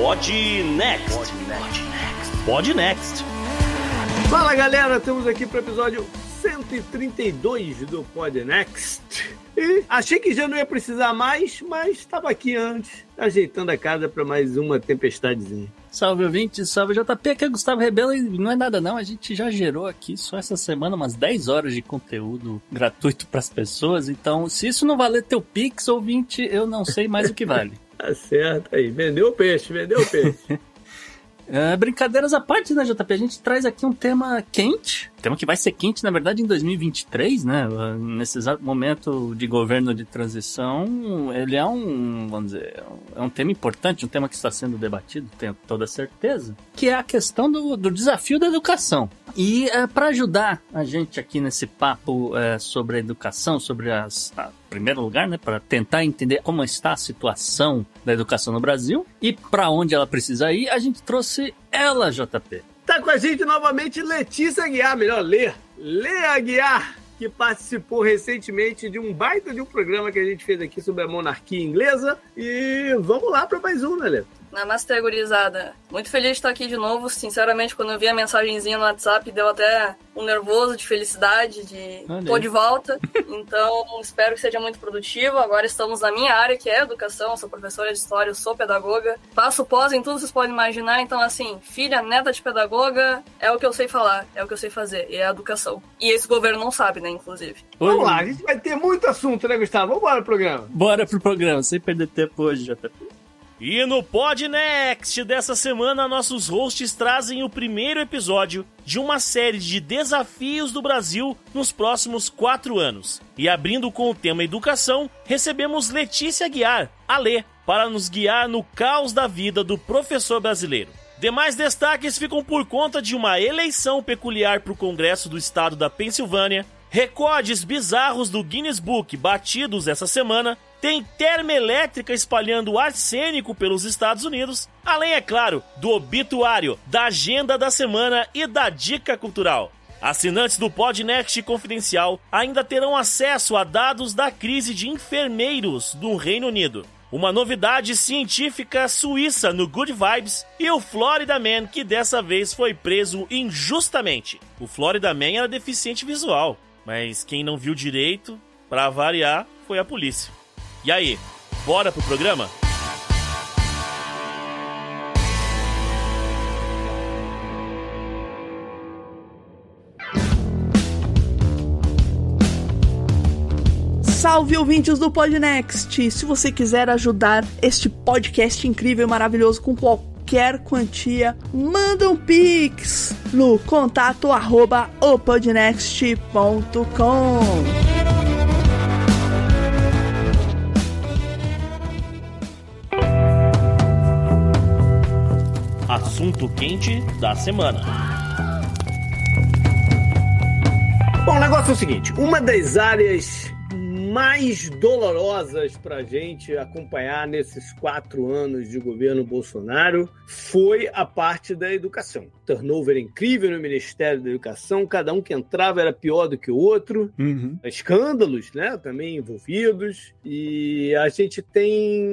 Pod Next. Pod Next. Pod Next. Fala galera, estamos aqui para o episódio 132 do Pod Next. E achei que já não ia precisar mais, mas estava aqui antes, ajeitando a casa para mais uma tempestadezinha. Salve ouvinte, salve JP, aqui é Gustavo Rebelo e não é nada não, a gente já gerou aqui só essa semana umas 10 horas de conteúdo gratuito para as pessoas, então se isso não valer teu Pix, ouvinte, eu não sei mais o que vale. Tá certo aí, vendeu o peixe, vendeu o peixe. É, brincadeiras à parte, né, JP? A gente traz aqui um tema quente, tema que vai ser quente, na verdade, em 2023, né? Nesse exato momento de governo de transição, ele é um, vamos dizer, é um tema importante, um tema que está sendo debatido, tenho toda certeza, que é a questão do, do desafio da educação. E é, para ajudar a gente aqui nesse papo é, sobre a educação, sobre as, a, primeiro lugar, né, para tentar entender como está a situação da educação no Brasil e para onde ela precisa ir, a gente trouxe ela, JP. Tá com a gente novamente Letícia Aguiar, melhor ler, Lê Aguiar, que participou recentemente de um baita de um programa que a gente fez aqui sobre a monarquia inglesa. E vamos lá para mais um, né, Lê? Namastê, gurizada. Muito feliz de estar aqui de novo. Sinceramente, quando eu vi a mensagenzinha no WhatsApp, deu até um nervoso de felicidade, de Olha. tô de volta. Então, espero que seja muito produtivo. Agora estamos na minha área, que é educação. Eu sou professora de história, eu sou pedagoga. Faço pós em tudo que vocês podem imaginar. Então, assim, filha, neta de pedagoga, é o que eu sei falar, é o que eu sei fazer, e é a educação. E esse governo não sabe, né, inclusive. Vamos lá, a gente vai ter muito assunto, né, Gustavo? Vamos embora pro programa. Bora pro programa, sem perder tempo hoje, tá e no Podnext dessa semana, nossos hosts trazem o primeiro episódio de uma série de desafios do Brasil nos próximos quatro anos. E abrindo com o tema educação, recebemos Letícia Guiar, a Lê, para nos guiar no caos da vida do professor brasileiro. Demais destaques ficam por conta de uma eleição peculiar para o Congresso do Estado da Pensilvânia, recordes bizarros do Guinness Book batidos essa semana tem termoelétrica espalhando arsênico pelos Estados Unidos, além, é claro, do obituário, da agenda da semana e da dica cultural. Assinantes do Podnext Confidencial ainda terão acesso a dados da crise de enfermeiros do Reino Unido. Uma novidade científica suíça no Good Vibes e o Florida Man que dessa vez foi preso injustamente. O Florida Man era deficiente visual, mas quem não viu direito, para variar, foi a polícia. E aí, bora pro programa? Salve ouvintes do Podnext! Se você quiser ajudar este podcast incrível e maravilhoso com qualquer quantia, manda um pix no contato arroba opodnext.com. assunto quente da semana. Bom, o negócio é o seguinte: uma das áreas mais dolorosas para a gente acompanhar nesses quatro anos de governo Bolsonaro foi a parte da educação. Turnover incrível no Ministério da Educação, cada um que entrava era pior do que o outro, uhum. escândalos né, também envolvidos, e a gente tem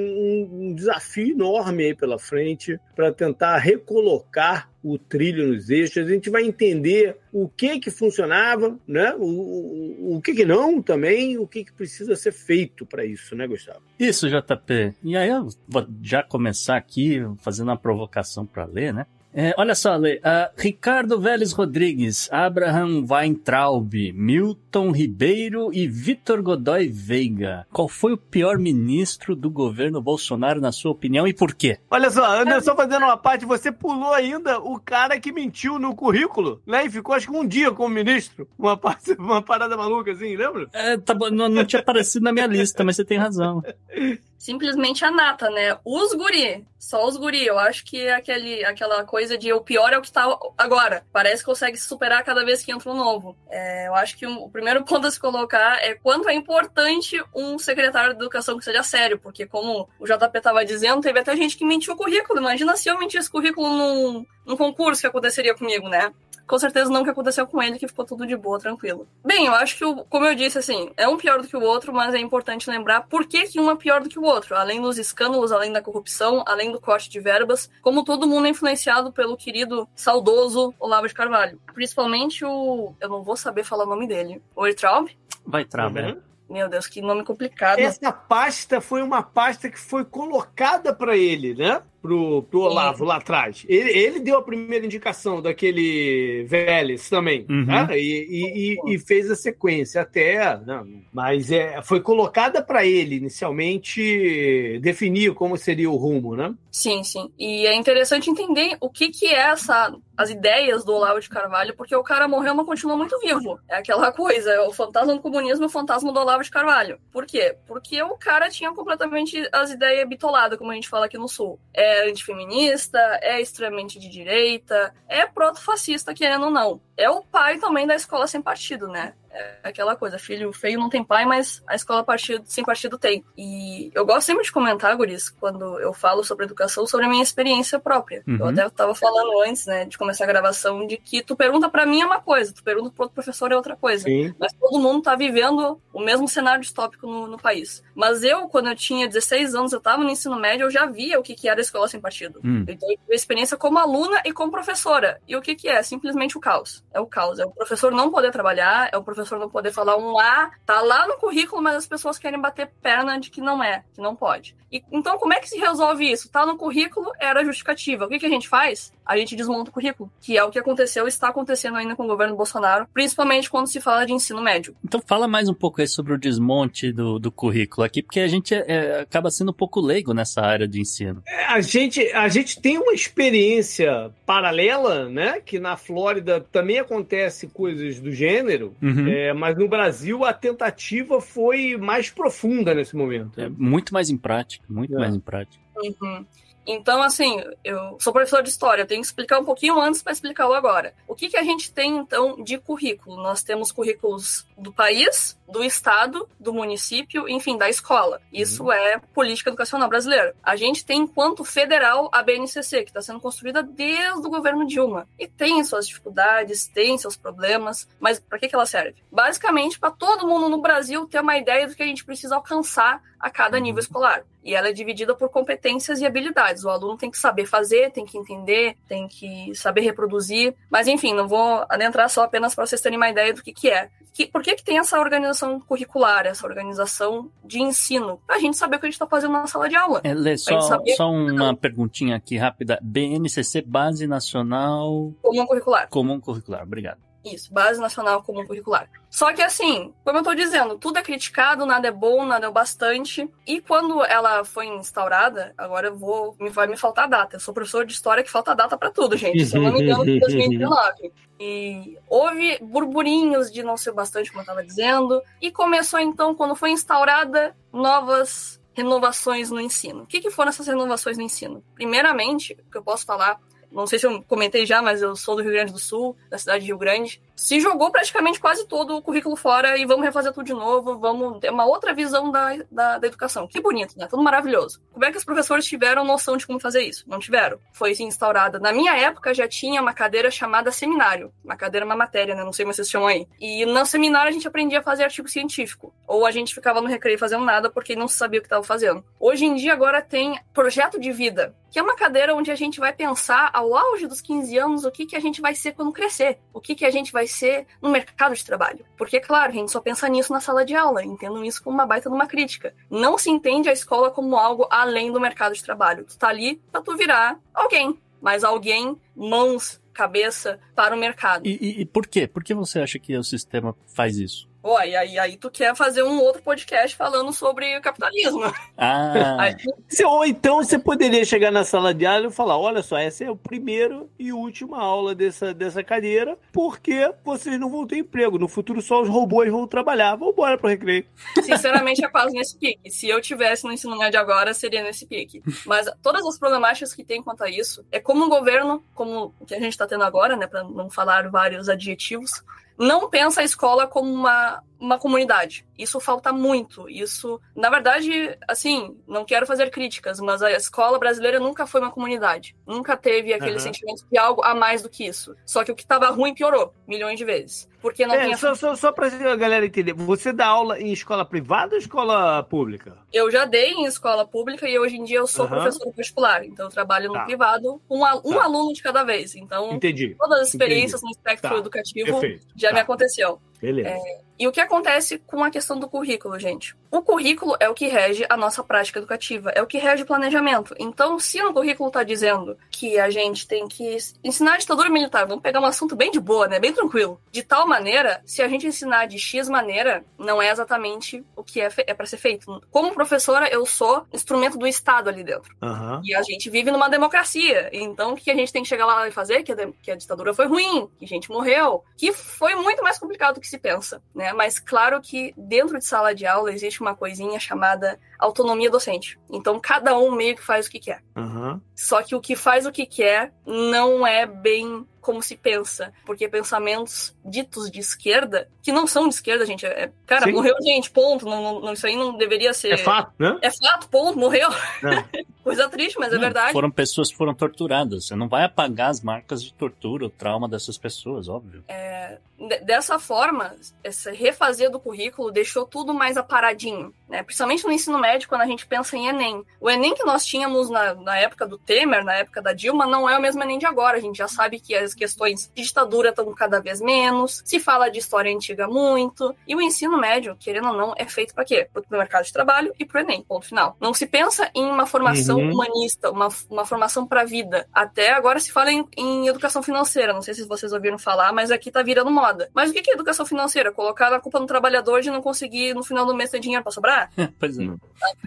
um desafio enorme aí pela frente para tentar recolocar o trilho nos eixos, a gente vai entender o que que funcionava, né? O, o, o que que não também, o que que precisa ser feito para isso, né, Gustavo? Isso, JP. E aí eu vou já começar aqui fazendo uma provocação para ler, né? É, olha só, Lê. Uh, Ricardo Vélez Rodrigues, Abraham Weintraub, Milton Ribeiro e Vitor Godoy Veiga. Qual foi o pior ministro do governo Bolsonaro, na sua opinião, e por quê? Olha só, Ana, só fazendo uma parte, você pulou ainda o cara que mentiu no currículo, né? E ficou acho que um dia como ministro. Uma, parte, uma parada maluca assim, lembra? É, tá bom, não, não tinha aparecido na minha lista, mas você tem razão. simplesmente a nata, né? Os guri, só os guri. Eu acho que é aquele, aquela coisa de o pior é o que tá agora. Parece que consegue se superar cada vez que entra um novo. É, eu acho que o primeiro ponto a se colocar é quanto é importante um secretário de educação que seja sério, porque como o JP tava dizendo, teve até gente que mentiu o currículo. Imagina se eu mentisse currículo num, num concurso que aconteceria comigo, né? Com certeza não o que aconteceu com ele, que ficou tudo de boa, tranquilo. Bem, eu acho que, como eu disse, assim, é um pior do que o outro, mas é importante lembrar por que, que um é pior do que o outro. Além dos escândalos, além da corrupção, além do corte de verbas, como todo mundo é influenciado pelo querido, saudoso Olavo de Carvalho. Principalmente o. Eu não vou saber falar o nome dele. O Ertraub? Vai, Traub, uhum. Meu Deus, que nome complicado. Essa pasta foi uma pasta que foi colocada para ele, né? Pro, pro Olavo lá atrás. Ele, ele deu a primeira indicação daquele Vélez também, uhum. né? e, e, e, fez a sequência até, não, né? mas é, foi colocada para ele inicialmente definir como seria o rumo, né? Sim, sim. E é interessante entender o que que é essa as ideias do Olavo de Carvalho, porque o cara morreu, mas continua muito vivo. É aquela coisa, é o fantasma do comunismo, o fantasma do Olavo de Carvalho. Por quê? Porque o cara tinha completamente as ideias bitoladas, como a gente fala aqui no Sul. É é antifeminista, é extremamente de direita, é proto-fascista, querendo ou não. É o pai também da escola sem partido, né? É aquela coisa, filho feio não tem pai, mas a escola partido, sem partido tem. E eu gosto sempre de comentar, Guris, quando eu falo sobre educação, sobre a minha experiência própria. Uhum. Eu até estava falando antes, né, de começar a gravação, de que tu pergunta para mim é uma coisa, tu pergunta pro outro professor é outra coisa. Sim. Mas todo mundo tá vivendo o mesmo cenário distópico no, no, país. Mas eu, quando eu tinha 16 anos, eu estava no ensino médio, eu já via o que, que era a escola sem partido. Uhum. Então eu tive a experiência como aluna e como professora. E o que, que é? Simplesmente o caos. É o caos. É o professor não poder trabalhar, é o professor professor não poder falar um A, tá lá no currículo, mas as pessoas querem bater perna de que não é, que não pode. E, então, como é que se resolve isso? Tá no currículo, era justificativa. O que, que a gente faz? A gente desmonta o currículo, que é o que aconteceu e está acontecendo ainda com o governo Bolsonaro, principalmente quando se fala de ensino médio. Então, fala mais um pouco aí sobre o desmonte do, do currículo aqui, porque a gente é, é, acaba sendo um pouco leigo nessa área de ensino. É, a, gente, a gente tem uma experiência paralela, né? Que na Flórida também acontece coisas do gênero. Uhum. É, mas no Brasil a tentativa foi mais profunda nesse momento. É muito mais em prática, muito é. mais em prática. Uhum. Então, assim, eu sou professor de história, eu tenho que explicar um pouquinho antes para explicar o agora. O que, que a gente tem, então, de currículo? Nós temos currículos do país, do estado, do município, enfim, da escola. Isso uhum. é política educacional brasileira. A gente tem, enquanto federal, a BNCC, que está sendo construída desde o governo Dilma. E tem suas dificuldades, tem seus problemas, mas para que, que ela serve? Basicamente, para todo mundo no Brasil ter uma ideia do que a gente precisa alcançar a cada nível uhum. escolar. E ela é dividida por competências e habilidades. O aluno tem que saber fazer, tem que entender, tem que saber reproduzir. Mas, enfim, não vou adentrar só apenas para vocês terem uma ideia do que, que é. Que, por que, que tem essa organização curricular, essa organização de ensino? Para a gente saber o que a gente está fazendo na sala de aula. É, Lê, só, saber... só uma perguntinha aqui rápida. BNCC, Base Nacional... Comum Curricular. Comum Curricular, obrigado. Isso, Base Nacional Comum Curricular. Só que assim, como eu tô dizendo, tudo é criticado, nada é bom, nada é o bastante. E quando ela foi instaurada, agora eu vou. Me, vai me faltar data. Eu sou professor de história que falta data para tudo, gente. Se eu não me engano, 2019. E houve burburinhos de não ser bastante, como eu tava dizendo. E começou então, quando foi instaurada, novas renovações no ensino. O que, que foram essas renovações no ensino? Primeiramente, o que eu posso falar não sei se eu comentei já, mas eu sou do Rio Grande do Sul, da cidade de Rio Grande se jogou praticamente quase todo o currículo fora e vamos refazer tudo de novo, vamos ter uma outra visão da, da, da, educação. Que bonito, né? Tudo maravilhoso. Como é que os professores tiveram noção de como fazer isso? Não tiveram. Foi assim, instaurada. Na minha época já tinha uma cadeira chamada seminário. Uma cadeira, uma matéria, né? Não sei como vocês chamam aí. E no seminário a gente aprendia a fazer artigo científico. Ou a gente ficava no recreio fazendo nada porque não sabia o que estava fazendo. Hoje em dia agora tem projeto de vida, que é uma cadeira onde a gente vai pensar ao auge dos 15 anos o que, que a gente vai ser quando crescer. O que, que a gente vai ser no mercado de trabalho. Porque, claro, a gente só pensa nisso na sala de aula, entendo isso como uma baita de uma crítica. Não se entende a escola como algo além do mercado de trabalho. Tu tá ali pra tu virar alguém, mas alguém, mãos, cabeça para o mercado. E, e, e por quê? Por que você acha que o sistema faz isso? Pô, e aí, aí tu quer fazer um outro podcast falando sobre o capitalismo. Ah. Aí, ou então você poderia chegar na sala de aula e falar: olha só, essa é a primeira e última aula dessa, dessa cadeira, porque vocês não vão ter emprego. No futuro só os robôs vão trabalhar. Vamos embora pro recreio. Sinceramente, é quase nesse pique. Se eu tivesse no ensino médio agora, seria nesse pique. Mas todas as problemáticas que tem quanto a isso é como um governo, como o que a gente está tendo agora, né, para não falar vários adjetivos, não pensa a escola como uma, uma comunidade. Isso falta muito. Isso, na verdade, assim, não quero fazer críticas, mas a escola brasileira nunca foi uma comunidade. Nunca teve aquele uhum. sentimento de algo a mais do que isso. Só que o que estava ruim piorou milhões de vezes. Porque não é, tinha... Só, só, só pra a galera entender, você dá aula em escola privada ou escola pública? Eu já dei em escola pública e hoje em dia eu sou uhum. professor particular. Então eu trabalho no tá. privado, um, um tá. aluno de cada vez. Então, Entendi. todas as experiências Entendi. no espectro tá. educativo Perfeito. já me tá. aconteceu. Beleza. É, e o que acontece com a questão do currículo, gente? O currículo é o que rege a nossa prática educativa, é o que rege o planejamento. Então, se no currículo está dizendo que a gente tem que ensinar a ditadura militar, vamos pegar um assunto bem de boa, né? Bem tranquilo. De tal maneira, se a gente ensinar de X maneira, não é exatamente o que é, é para ser feito. Como professora, eu sou instrumento do Estado ali dentro. Uhum. E a gente vive numa democracia. Então, o que a gente tem que chegar lá e fazer? Que a, que a ditadura foi ruim, que gente morreu, que foi muito mais complicado do que se pensa, né? Mas claro que dentro de sala de aula existe uma coisinha chamada autonomia docente. Então cada um meio que faz o que quer. Uhum. Só que o que faz o que quer não é bem como se pensa. Porque pensamentos ditos de esquerda, que não são de esquerda, gente. É, cara, Sim. morreu gente, ponto. Não, não, isso aí não deveria ser. É fato, né? É fato, ponto, morreu. É. Coisa triste, mas é não, é verdade. Foram pessoas que foram torturadas. Você não vai apagar as marcas de tortura, o trauma dessas pessoas, óbvio. É, dessa forma, esse refazer do currículo deixou tudo mais aparadinho. Né? Principalmente no ensino médio, quando a gente pensa em Enem. O Enem que nós tínhamos na, na época do Temer, na época da Dilma, não é o mesmo Enem de agora. A gente já sabe que as questões de ditadura estão cada vez menos, se fala de história antiga muito, e o ensino médio, querendo ou não, é feito para quê? Para o mercado de trabalho e para o Enem, ponto final. Não se pensa em uma formação uhum. humanista, uma, uma formação para a vida. Até agora se fala em, em, educação financeira, não sei se vocês ouviram falar, mas aqui tá virando moda. Mas o que é educação financeira? Colocar a culpa no trabalhador de não conseguir no final do mês ter dinheiro para sobrar? pois é.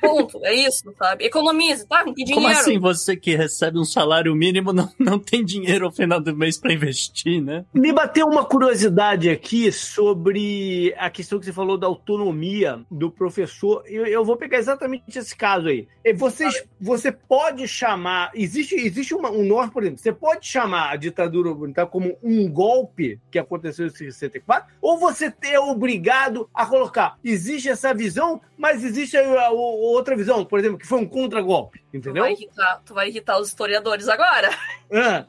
Ponto, é isso, sabe? Economize, tá? Que dinheiro? Como assim você que recebe um salário mínimo não, não tem dinheiro ao final do mês para investir, né? Me bateu uma curiosidade aqui sobre a questão que você falou da autonomia do professor. Eu, eu vou pegar exatamente esse caso aí. Vocês, você pode chamar. Existe, existe uma, um norte, por exemplo, você pode chamar a ditadura militar como um golpe que aconteceu em 64, ou você é obrigado a colocar. Existe essa visão, mas existe a, a, a outra visão, por exemplo, que foi um contra-golpe. Entendeu? Tu vai, irritar, tu vai irritar os historiadores agora. É.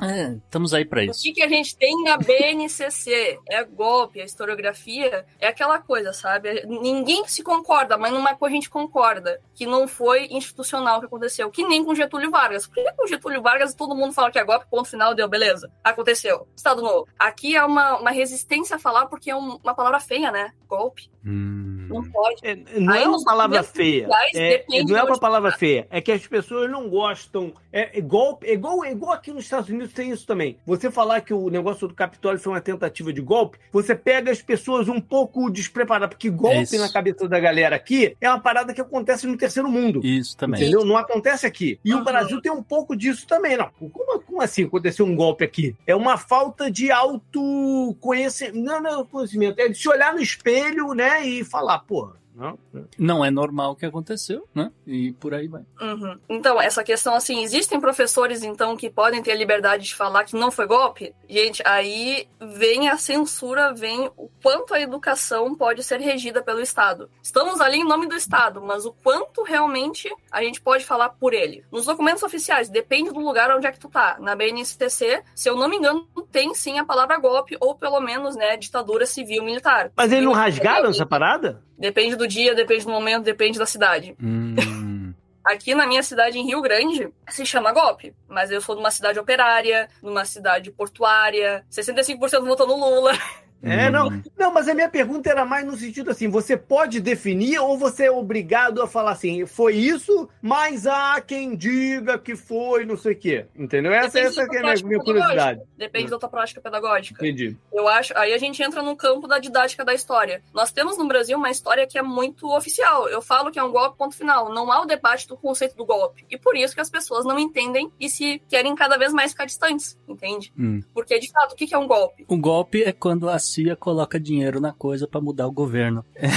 é, estamos aí para isso. O que, que a gente tem na BNCC? É golpe, a historiografia é aquela coisa, sabe? Ninguém se concorda, mas numa coisa a gente concorda, que não foi institucional o que aconteceu, que nem com Getúlio Vargas. Por que com Getúlio Vargas todo mundo fala que é golpe, ponto final, deu, beleza? Aconteceu. Estado Novo. Aqui é uma, uma resistência a falar porque é um, uma palavra feia, né? Golpe. Hum. Não pode. É, não Aí, é uma palavra feia. É, não é uma palavra feia. É que as pessoas não gostam. É igual, é igual, é igual aqui nos Estados Unidos tem isso também. Você falar que o negócio do Capitólio foi uma tentativa de golpe, você pega as pessoas um pouco despreparadas. Porque golpe na cabeça da galera aqui é uma parada que acontece no terceiro mundo. Isso também. Entendeu? Não acontece aqui. E uhum. o Brasil tem um pouco disso também. Não, como, como assim aconteceu um golpe aqui? É uma falta de autoconhecimento. Não, não, conhecimento. É de se olhar no espelho, né? E falar, porra, não, não é normal o que aconteceu, né? E por aí vai. Uhum. Então, essa questão, assim, existem professores, então, que podem ter a liberdade de falar que não foi golpe? Gente, aí vem a censura, vem o quanto a educação pode ser regida pelo Estado. Estamos ali em nome do Estado, mas o quanto realmente a gente pode falar por ele. Nos documentos oficiais, depende do lugar onde é que tu tá. Na BNSTC, se eu não me engano, tem sim a palavra golpe, ou pelo menos, né, ditadura civil-militar. Mas eles não rasgaram essa parada? Depende do dia, depende do momento, depende da cidade. Hum. Aqui na minha cidade, em Rio Grande, se chama golpe. Mas eu sou de uma cidade operária, numa cidade portuária, 65% votou no Lula. É, não, uhum. não, mas a minha pergunta era mais no sentido assim: você pode definir ou você é obrigado a falar assim, foi isso, mas há quem diga que foi não sei o quê. Entendeu? Essa, essa é a minha, minha curiosidade. Depende é. da tua prática pedagógica. Entendi. Eu acho. Aí a gente entra no campo da didática da história. Nós temos no Brasil uma história que é muito oficial. Eu falo que é um golpe, ponto final. Não há o debate do conceito do golpe. E por isso que as pessoas não entendem e se querem cada vez mais ficar distantes, entende? Hum. Porque, de fato, o que é um golpe? Um golpe é quando as negocia, coloca dinheiro na coisa para mudar o governo. É,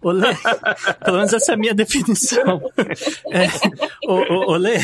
Olê, pelo menos essa é a minha definição. É, Olê,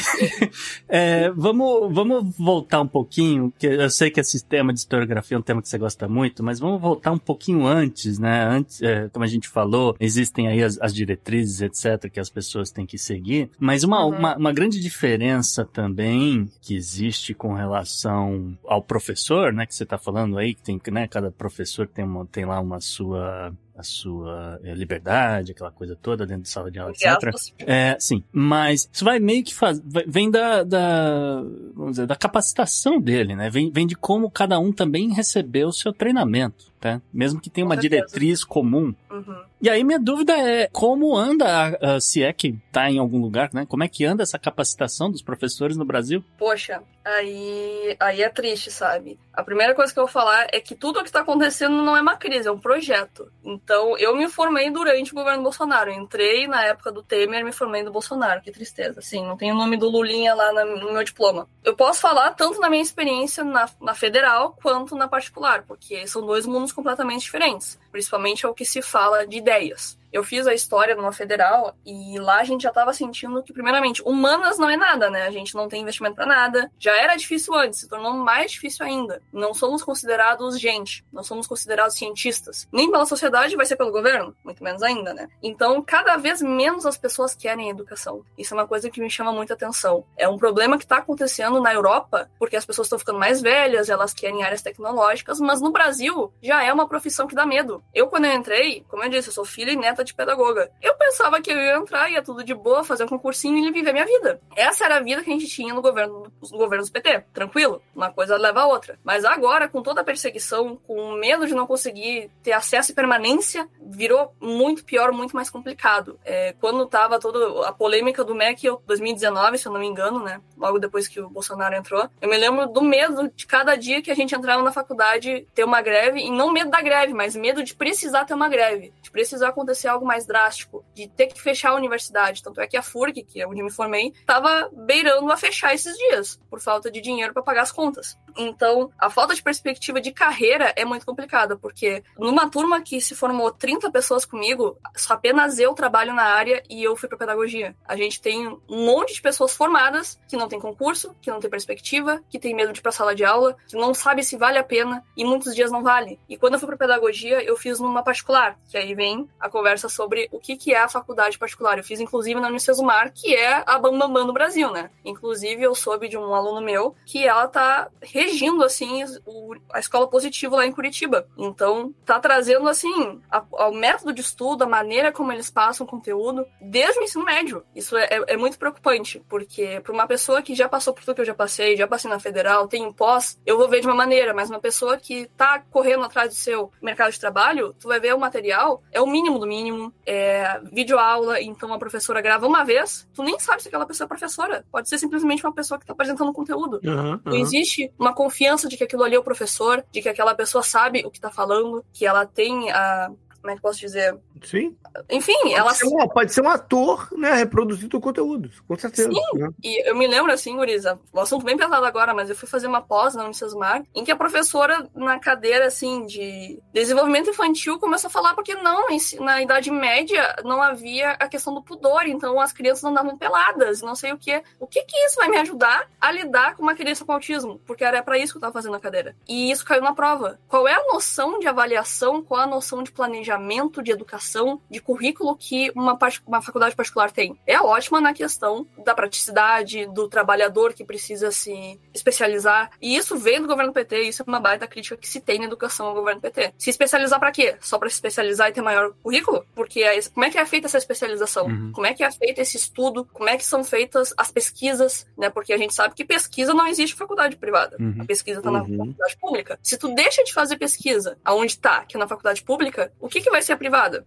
é, vamos, vamos voltar um pouquinho, que eu sei que esse tema de historiografia é um tema que você gosta muito, mas vamos voltar um pouquinho antes, né? Antes, é, como a gente falou, existem aí as, as, diretrizes, etc., que as pessoas têm que seguir, mas uma, uhum. uma, uma grande diferença também que existe com relação ao professor, né, que você está falando aí, que tem, né, cada professor tem, uma, tem lá uma sua a sua é, liberdade, aquela coisa toda dentro de sala de aula, etc. É, sim, mas isso vai meio que faz, vem da, da, vamos dizer, da capacitação dele, né? Vem, vem de como cada um também recebeu o seu treinamento, tá? Mesmo que tenha uma diretriz comum. Uhum. E aí minha dúvida é como anda, a, a, se é que tá em algum lugar, né? Como é que anda essa capacitação dos professores no Brasil? Poxa, aí, aí é triste, sabe? A primeira coisa que eu vou falar é que tudo o que está acontecendo não é uma crise, é um projeto. Então, eu me formei durante o governo Bolsonaro. Eu entrei na época do Temer me formei do Bolsonaro. Que tristeza. Sim, não tem o nome do Lulinha lá no meu diploma. Eu posso falar tanto na minha experiência na, na federal quanto na particular, porque são dois mundos completamente diferentes. Principalmente ao que se fala de ideias eu fiz a história numa federal e lá a gente já estava sentindo que, primeiramente, humanas não é nada, né? A gente não tem investimento para nada. Já era difícil antes, se tornou mais difícil ainda. Não somos considerados gente, não somos considerados cientistas. Nem pela sociedade, vai ser pelo governo, muito menos ainda, né? Então, cada vez menos as pessoas querem educação. Isso é uma coisa que me chama muita atenção. É um problema que está acontecendo na Europa, porque as pessoas estão ficando mais velhas, elas querem áreas tecnológicas, mas no Brasil já é uma profissão que dá medo. Eu, quando eu entrei, como eu disse, eu sou filha e neta de pedagoga. Eu pensava que eu ia entrar, ia tudo de boa, fazer um concursinho e viver minha vida. Essa era a vida que a gente tinha no governo, no governo do PT. Tranquilo, uma coisa leva a outra. Mas agora, com toda a perseguição, com medo de não conseguir ter acesso e permanência, virou muito pior, muito mais complicado. É, quando tava toda a polêmica do MEC 2019, se eu não me engano, né? Logo depois que o Bolsonaro entrou, eu me lembro do medo de cada dia que a gente entrava na faculdade ter uma greve, e não medo da greve, mas medo de precisar ter uma greve, de precisar acontecer algo mais drástico, de ter que fechar a universidade. Tanto é que a FURG, que é onde me formei, estava beirando a fechar esses dias, por falta de dinheiro para pagar as contas. Então, a falta de perspectiva de carreira é muito complicada, porque numa turma que se formou 30 pessoas comigo, apenas eu trabalho na área e eu fui para pedagogia. A gente tem um monte de pessoas formadas que não tem concurso, que não tem perspectiva, que tem medo de ir para sala de aula, que não sabe se vale a pena e muitos dias não vale. E quando eu fui para pedagogia, eu fiz numa particular, que aí vem a conversa sobre o que, que é a faculdade particular. Eu fiz, inclusive, na Unicesumar, que é a Bambambam no Brasil, né? Inclusive, eu soube de um aluno meu que ela tá regindo, assim, o, a escola positiva lá em Curitiba. Então, tá trazendo, assim, o método de estudo, a maneira como eles passam o conteúdo, desde o ensino médio. Isso é, é, é muito preocupante, porque para uma pessoa que já passou por tudo que eu já passei, já passei na federal, um pós, eu vou ver de uma maneira, mas uma pessoa que tá correndo atrás do seu mercado de trabalho, tu vai ver o material, é o mínimo do mínimo, é videoaula, então a professora grava uma vez, tu nem sabe se aquela pessoa é professora. Pode ser simplesmente uma pessoa que tá apresentando conteúdo. Uhum, uhum. Não existe uma confiança de que aquilo ali é o professor, de que aquela pessoa sabe o que tá falando, que ela tem a, como é que posso dizer? Sim. Enfim, pode ela. Ser um, pode ser um ator, né? Reproduzindo o conteúdo, com certeza. Sim. Né? E eu me lembro, assim, Guriza, o assunto bem pesado agora, mas eu fui fazer uma pós na Unicesumar, em que a professora, na cadeira, assim, de desenvolvimento infantil, começou a falar porque não, na Idade Média não havia a questão do pudor, então as crianças andavam peladas, não sei o que. O que que isso vai me ajudar a lidar com uma criança com autismo? Porque era para isso que eu tava fazendo a cadeira. E isso caiu na prova. Qual é a noção de avaliação, qual é a noção de planejamento de educação, de currículo que uma, uma faculdade particular tem. É ótima na questão da praticidade, do trabalhador que precisa se especializar. E isso vem do governo PT, isso é uma baita crítica que se tem na educação ao governo PT. Se especializar para quê? Só para se especializar e ter maior currículo? Porque é, como é que é feita essa especialização? Uhum. Como é que é feito esse estudo? Como é que são feitas as pesquisas? Né? Porque a gente sabe que pesquisa não existe em faculdade privada. Uhum. A pesquisa está uhum. na faculdade pública. Se tu deixa de fazer pesquisa aonde está, que é na faculdade pública, o que que vai ser a privada?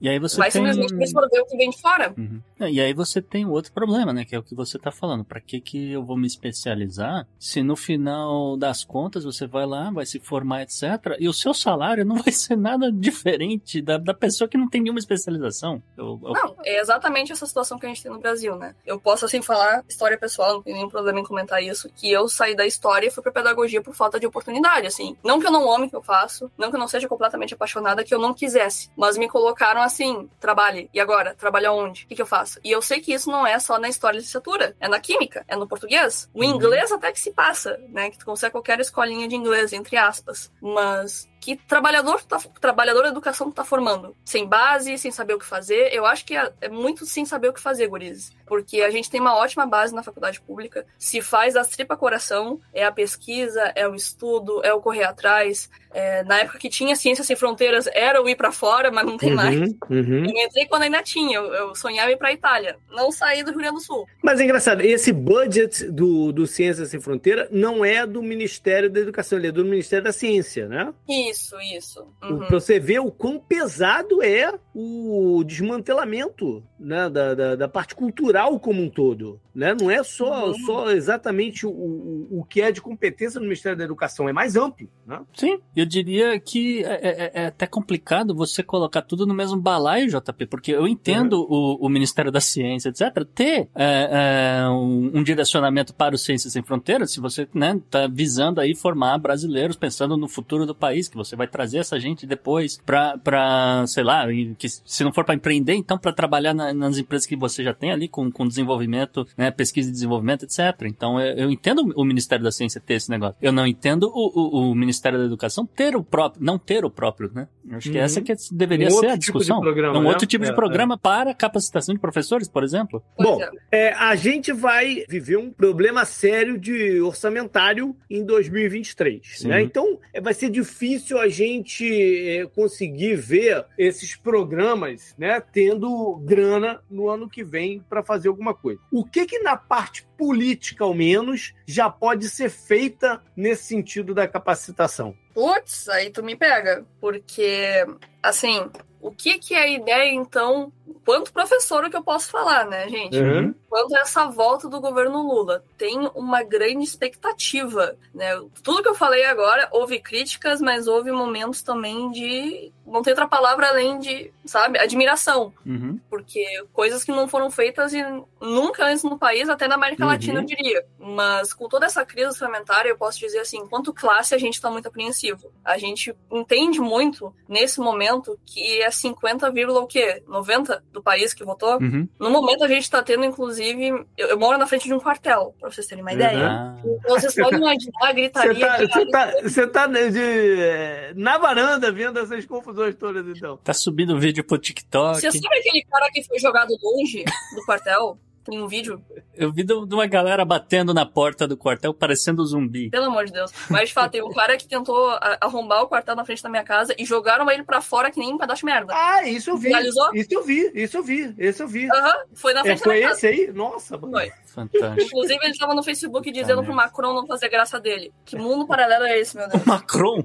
E aí você vai tem... simplesmente absorver o que vem de fora. Uhum. E aí você tem outro problema, né? Que é o que você tá falando. Para que que eu vou me especializar se no final das contas você vai lá, vai se formar, etc. E o seu salário não vai ser nada diferente da, da pessoa que não tem nenhuma especialização. Eu, eu... Não, é exatamente essa situação que a gente tem no Brasil, né? Eu posso, assim, falar história pessoal, não tem nenhum problema em comentar isso, que eu saí da história e fui pra pedagogia por falta de oportunidade, assim. Não que eu não ame o que eu faço, não que eu não seja completamente apaixonada, que eu não quisesse, mas me colocaram assim, trabalhe, e agora? Trabalha onde? O que, que eu faço? E eu sei que isso não é só na história e licenciatura, é na química, é no português. O uhum. inglês até que se passa, né? Que tu consegue qualquer escolinha de inglês, entre aspas. Mas que trabalhador tá, trabalhador da educação tá formando? Sem base, sem saber o que fazer. Eu acho que é, é muito sem saber o que fazer, gurizes. Porque a gente tem uma ótima base na faculdade pública, se faz a tripa coração, é a pesquisa, é o estudo, é o correr atrás. É, na época que tinha Ciências Sem Fronteiras, era o ir para fora, mas não tem uhum, mais. Uhum. Eu entrei quando ainda tinha, eu, eu sonhava ir pra Itália. Não saí do Rio Grande do Sul. Mas é engraçado, esse budget do, do Ciências Sem Fronteira não é do Ministério da Educação, ele é do Ministério da Ciência, né? Isso, isso. Uhum. Pra você ver o quão pesado é o desmantelamento né, da, da, da parte cultural como um todo. Né? Não é só, uhum. só exatamente o, o, o, que é de competência no Ministério da Educação, é mais amplo. Né? Sim, eu diria que é, é, é, até complicado você colocar tudo no mesmo balaio, JP, porque eu entendo uhum. o, o, Ministério da Ciência, etc., ter é, é, um, um, direcionamento para o Ciências Sem Fronteiras, se você está né, tá visando aí formar brasileiros pensando no futuro do país, que você vai trazer essa gente depois para, sei lá, que se não for para empreender, então para trabalhar na, nas empresas que você já tem ali com, com desenvolvimento, né, pesquisa e desenvolvimento, etc. Então eu, eu entendo o Ministério da Ciência ter esse negócio. Eu não entendo o, o, o Ministério da Educação ter o próprio, não ter o próprio, né? Acho que uhum. essa que deveria um ser a tipo discussão. Tipo programa, um né? outro tipo é, de programa é. para capacitação de professores, por exemplo. Bom, é, a gente vai viver um problema sério de orçamentário em 2023, né? Então vai ser difícil a gente é, conseguir ver esses programas né, tendo grana no ano que vem para fazer alguma coisa. O que que na parte política, ao menos, já pode ser feita nesse sentido da capacitação? Putz, aí tu me pega, porque, assim, o que que é a ideia, então, quanto professor que eu posso falar, né, gente? Uhum. Quanto a essa volta do governo Lula. Tem uma grande expectativa, né? Tudo que eu falei agora, houve críticas, mas houve momentos também de não tem outra palavra além de, sabe, admiração. Uhum. Porque coisas que não foram feitas e nunca antes no país, até na América uhum. Latina, eu diria. Mas com toda essa crise orçamentária, eu posso dizer assim, enquanto classe, a gente está muito apreensivo. A gente entende muito, nesse momento, que é 50, o quê? 90 do país que votou. Uhum. No momento, a gente está tendo, inclusive, eu, eu, moro na frente de um quartel, para vocês terem uma ideia. Uhum. Então, vocês podem imaginar a gritaria. Você tá, você tá, tá de, na varanda vendo essas confusões todas, então. Tá subindo o vídeo pro TikTok. Você sabe aquele cara que foi jogado longe do quartel? Tem um vídeo. Eu vi de uma galera batendo na porta do quartel, parecendo zumbi. Pelo amor de Deus. Mas, de fato, tem um cara que tentou arrombar o quartel na frente da minha casa e jogaram ele pra fora que nem um pedaço de merda. Ah, isso eu vi. Realizou? Isso eu vi, isso eu vi, isso eu vi. Aham, uhum, foi na frente é, da minha casa. Foi esse aí? Nossa, mano. Foi. Fantástico. Inclusive, ele estava no Facebook dizendo pro Macron não fazer graça dele. Que mundo paralelo é esse, meu Deus? O Macron?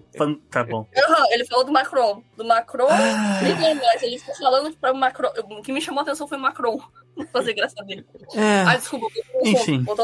Tá bom. Uhum, ele falou do Macron. Do Macron, ah. mas ele ficou falando para o Macron. O que me chamou a atenção foi o Macron. Não fazer graça dele. É. Ah, desculpa. Enfim. Ao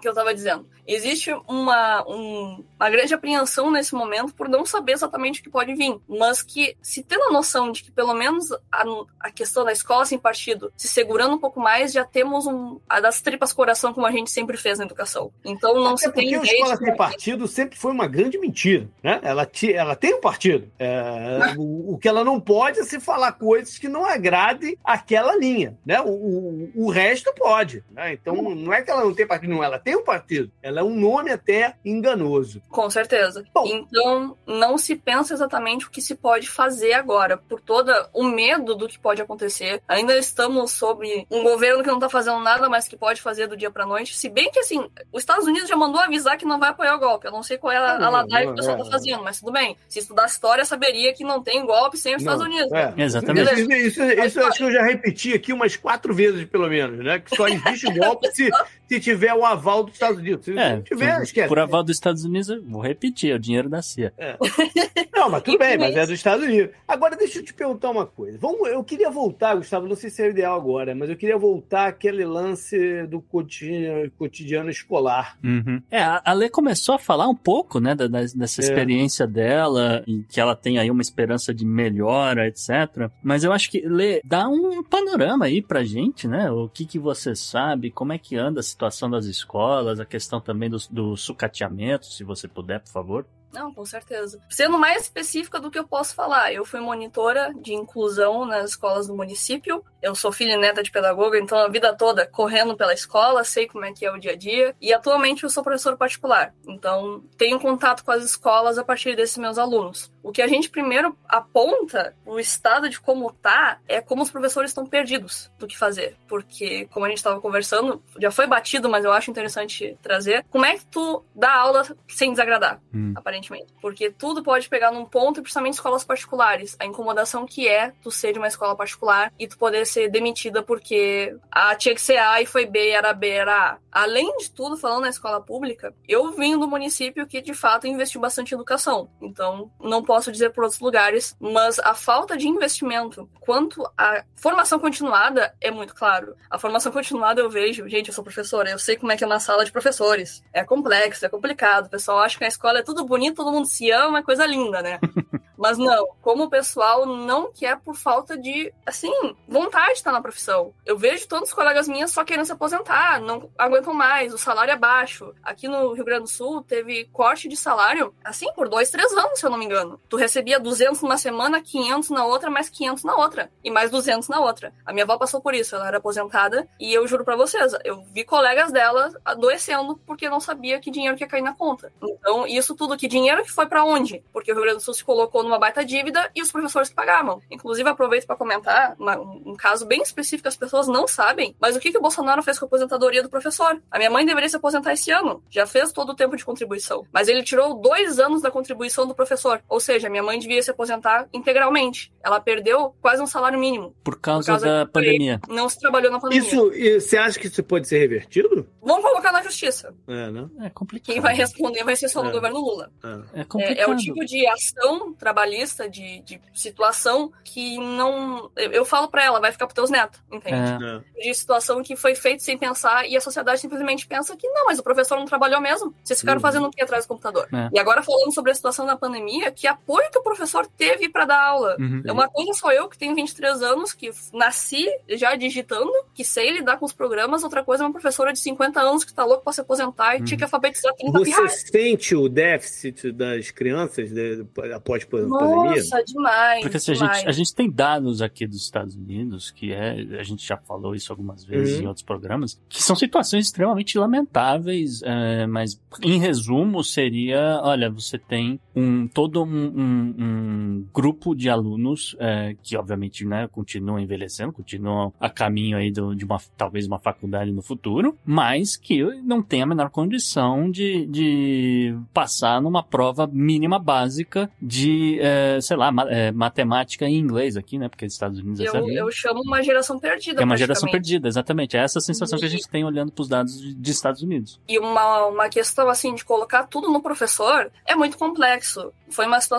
que eu estava dizendo. Existe uma, um, uma grande apreensão nesse momento por não saber exatamente o que pode vir, mas que se tendo a noção de que pelo menos a, a questão da escola sem partido, se segurando um pouco mais, já temos um, a das tripas coração como a gente sempre fez na educação. Então não Até se tem a escola sem partido sempre foi uma grande mentira, né? Ela, ti, ela tem um partido. É, o, o, que ela não pode é se falar coisas que não agradem aquela linha, né? O, o, o resto pode, né? Então não é que ela não tem partido, não, ela tem um partido. Ela é um nome até enganoso. Com certeza. Bom, então, não se pensa exatamente o que se pode fazer agora, por todo o medo do que pode acontecer. Ainda estamos sob um governo que não está fazendo nada, mas que pode fazer do dia para noite. Se bem que, assim, os Estados Unidos já mandou avisar que não vai apoiar o golpe. Eu não sei qual é a, a ladaia que o pessoal está fazendo, mas tudo bem. Se estudar história, saberia que não tem golpe sem os não, Estados Unidos. É. Exatamente. Isso, isso, isso, eu acho que eu já repeti aqui umas quatro vezes, pelo menos, né? Que só existe golpe se, se tiver o aval dos Estados Unidos. Se é, não tiver, esquece. Por aval dos Estados Unidos, vou repetir, é o dinheiro da CIA. É. Não, mas tudo bem, mas é dos Estados Unidos. Agora, deixa eu te perguntar uma coisa. Vamos, eu queria voltar, Gustavo, não sei se é o ideal agora, mas eu queria voltar àquele lance do cotidiano, cotidiano escolar. Uhum. É, a Lê começou a falar um pouco, né, da, dessa é. experiência dela, e que ela tem aí uma esperança de melhora, etc. Mas eu acho que, Lê, dá um panorama aí pra gente, né? O que que você sabe, como é que anda a situação das escolas, a questão também do, do sucateamento, se você puder, por favor. Não, com certeza. Sendo mais específica do que eu posso falar, eu fui monitora de inclusão nas escolas do município. Eu sou filha e neta de pedagoga, então a vida toda correndo pela escola, sei como é que é o dia a dia. E atualmente eu sou professor particular, então tenho contato com as escolas a partir desses meus alunos. O que a gente primeiro aponta, o estado de como tá, é como os professores estão perdidos do que fazer. Porque, como a gente estava conversando, já foi batido, mas eu acho interessante trazer. Como é que tu dá aula sem desagradar, hum. aparentemente? Porque tudo pode pegar num ponto, e principalmente escolas particulares. A incomodação que é tu ser de uma escola particular e tu poder ser demitida porque A tinha que ser A e foi B, era B, era A. Além de tudo, falando na escola pública, eu vim do município que de fato investiu bastante em educação. Então, não posso dizer por outros lugares, mas a falta de investimento quanto à formação continuada é muito claro. A formação continuada eu vejo, gente, eu sou professora, eu sei como é que é uma sala de professores. É complexo, é complicado. O pessoal acha que a escola é tudo bonito, todo mundo se ama, é coisa linda, né? Mas não, como o pessoal não quer por falta de, assim, vontade de estar na profissão. Eu vejo todos os colegas minhas só querendo se aposentar, não aguentam mais, o salário é baixo. Aqui no Rio Grande do Sul teve corte de salário, assim, por dois, três anos, se eu não me engano. Tu recebia 200 numa semana, 500 na outra, mais 500 na outra. E mais 200 na outra. A minha avó passou por isso, ela era aposentada. E eu juro para vocês, eu vi colegas dela adoecendo porque não sabia que dinheiro que ia cair na conta. Então, isso tudo, que dinheiro que foi para onde? Porque o Rio Grande do Sul se colocou numa baita dívida e os professores que pagavam. Inclusive, aproveito para comentar uma, um caso bem específico as pessoas não sabem, mas o que, que o Bolsonaro fez com a aposentadoria do professor? A minha mãe deveria se aposentar esse ano, já fez todo o tempo de contribuição, mas ele tirou dois anos da contribuição do professor, ou seja, a minha mãe devia se aposentar integralmente. Ela perdeu quase um salário mínimo. Por causa, por causa da pandemia. Não se trabalhou na pandemia. Isso, você acha que isso pode ser revertido? Vamos colocar na justiça. É, né? É complicado. Quem vai responder vai ser só no é. governo Lula. É, é complicado. É, é o tipo de ação trabalhista de, de situação que não. Eu, eu falo para ela, vai ficar pros teus netos, entende? É. De situação que foi feito sem pensar e a sociedade simplesmente pensa que não, mas o professor não trabalhou mesmo. Vocês ficaram uhum. fazendo o que atrás do computador? É. E agora falando sobre a situação da pandemia, que apoio que o professor teve para dar aula. Uhum. É uma coisa sou eu que tenho 23 anos, que nasci já digitando, que sei lidar com os programas, outra coisa é uma professora de 50 anos que tá louco para se aposentar e uhum. tinha que alfabetizar 30 Você sente o déficit das crianças de, após pandemia? Nossa, demais. Porque assim, demais. A, gente, a gente tem dados aqui dos Estados Unidos, que é, a gente já falou isso algumas vezes uhum. em outros programas, que são situações extremamente lamentáveis, é, mas em resumo seria, olha, você tem um todo um, um, um grupo de alunos é, que obviamente né, continuam envelhecendo, continuam a caminho aí do, de uma talvez uma faculdade no futuro, mas que não tem a menor condição de, de passar numa prova mínima básica de é, sei lá, é, matemática em inglês aqui, né? Porque os Estados Unidos é eu, eu chamo uma geração perdida. É uma geração perdida, exatamente. É essa sensação e... que a gente tem olhando para os dados de, de, Estados Unidos. E uma, uma questão assim de colocar tudo no professor é muito complexo. Foi uma situação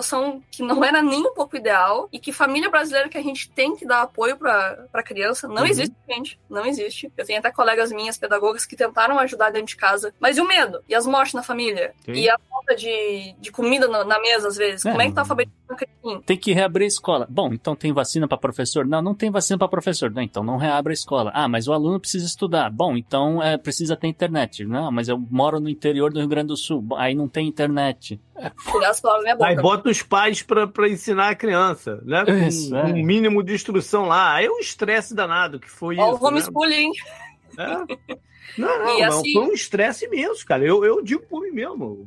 que não era nem um pouco ideal e que família brasileira que a gente tem que dar apoio para criança não uhum. existe, gente. Não existe. Eu tenho até colegas minhas, pedagogas, que tentaram ajudar dentro de casa. Mas e o medo? E as mortes na família? Sim. E a falta de, de comida na, na mesa, às vezes? É. Como é que tá alfabetizando tem que reabrir a escola. Bom, então tem vacina para professor? Não, não tem vacina para professor. Não, então não reabra a escola. Ah, mas o aluno precisa estudar. Bom, então é, precisa ter internet. Não, mas eu moro no interior do Rio Grande do Sul. Aí não tem internet. Aí bota os pais para ensinar a criança, né? Com isso, é. um mínimo de instrução lá. Aí é um estresse danado que foi Ó, isso. O homeschooling. Né? É. Não, não, não assim... foi um estresse imenso, cara. Eu, eu digo por mim mesmo.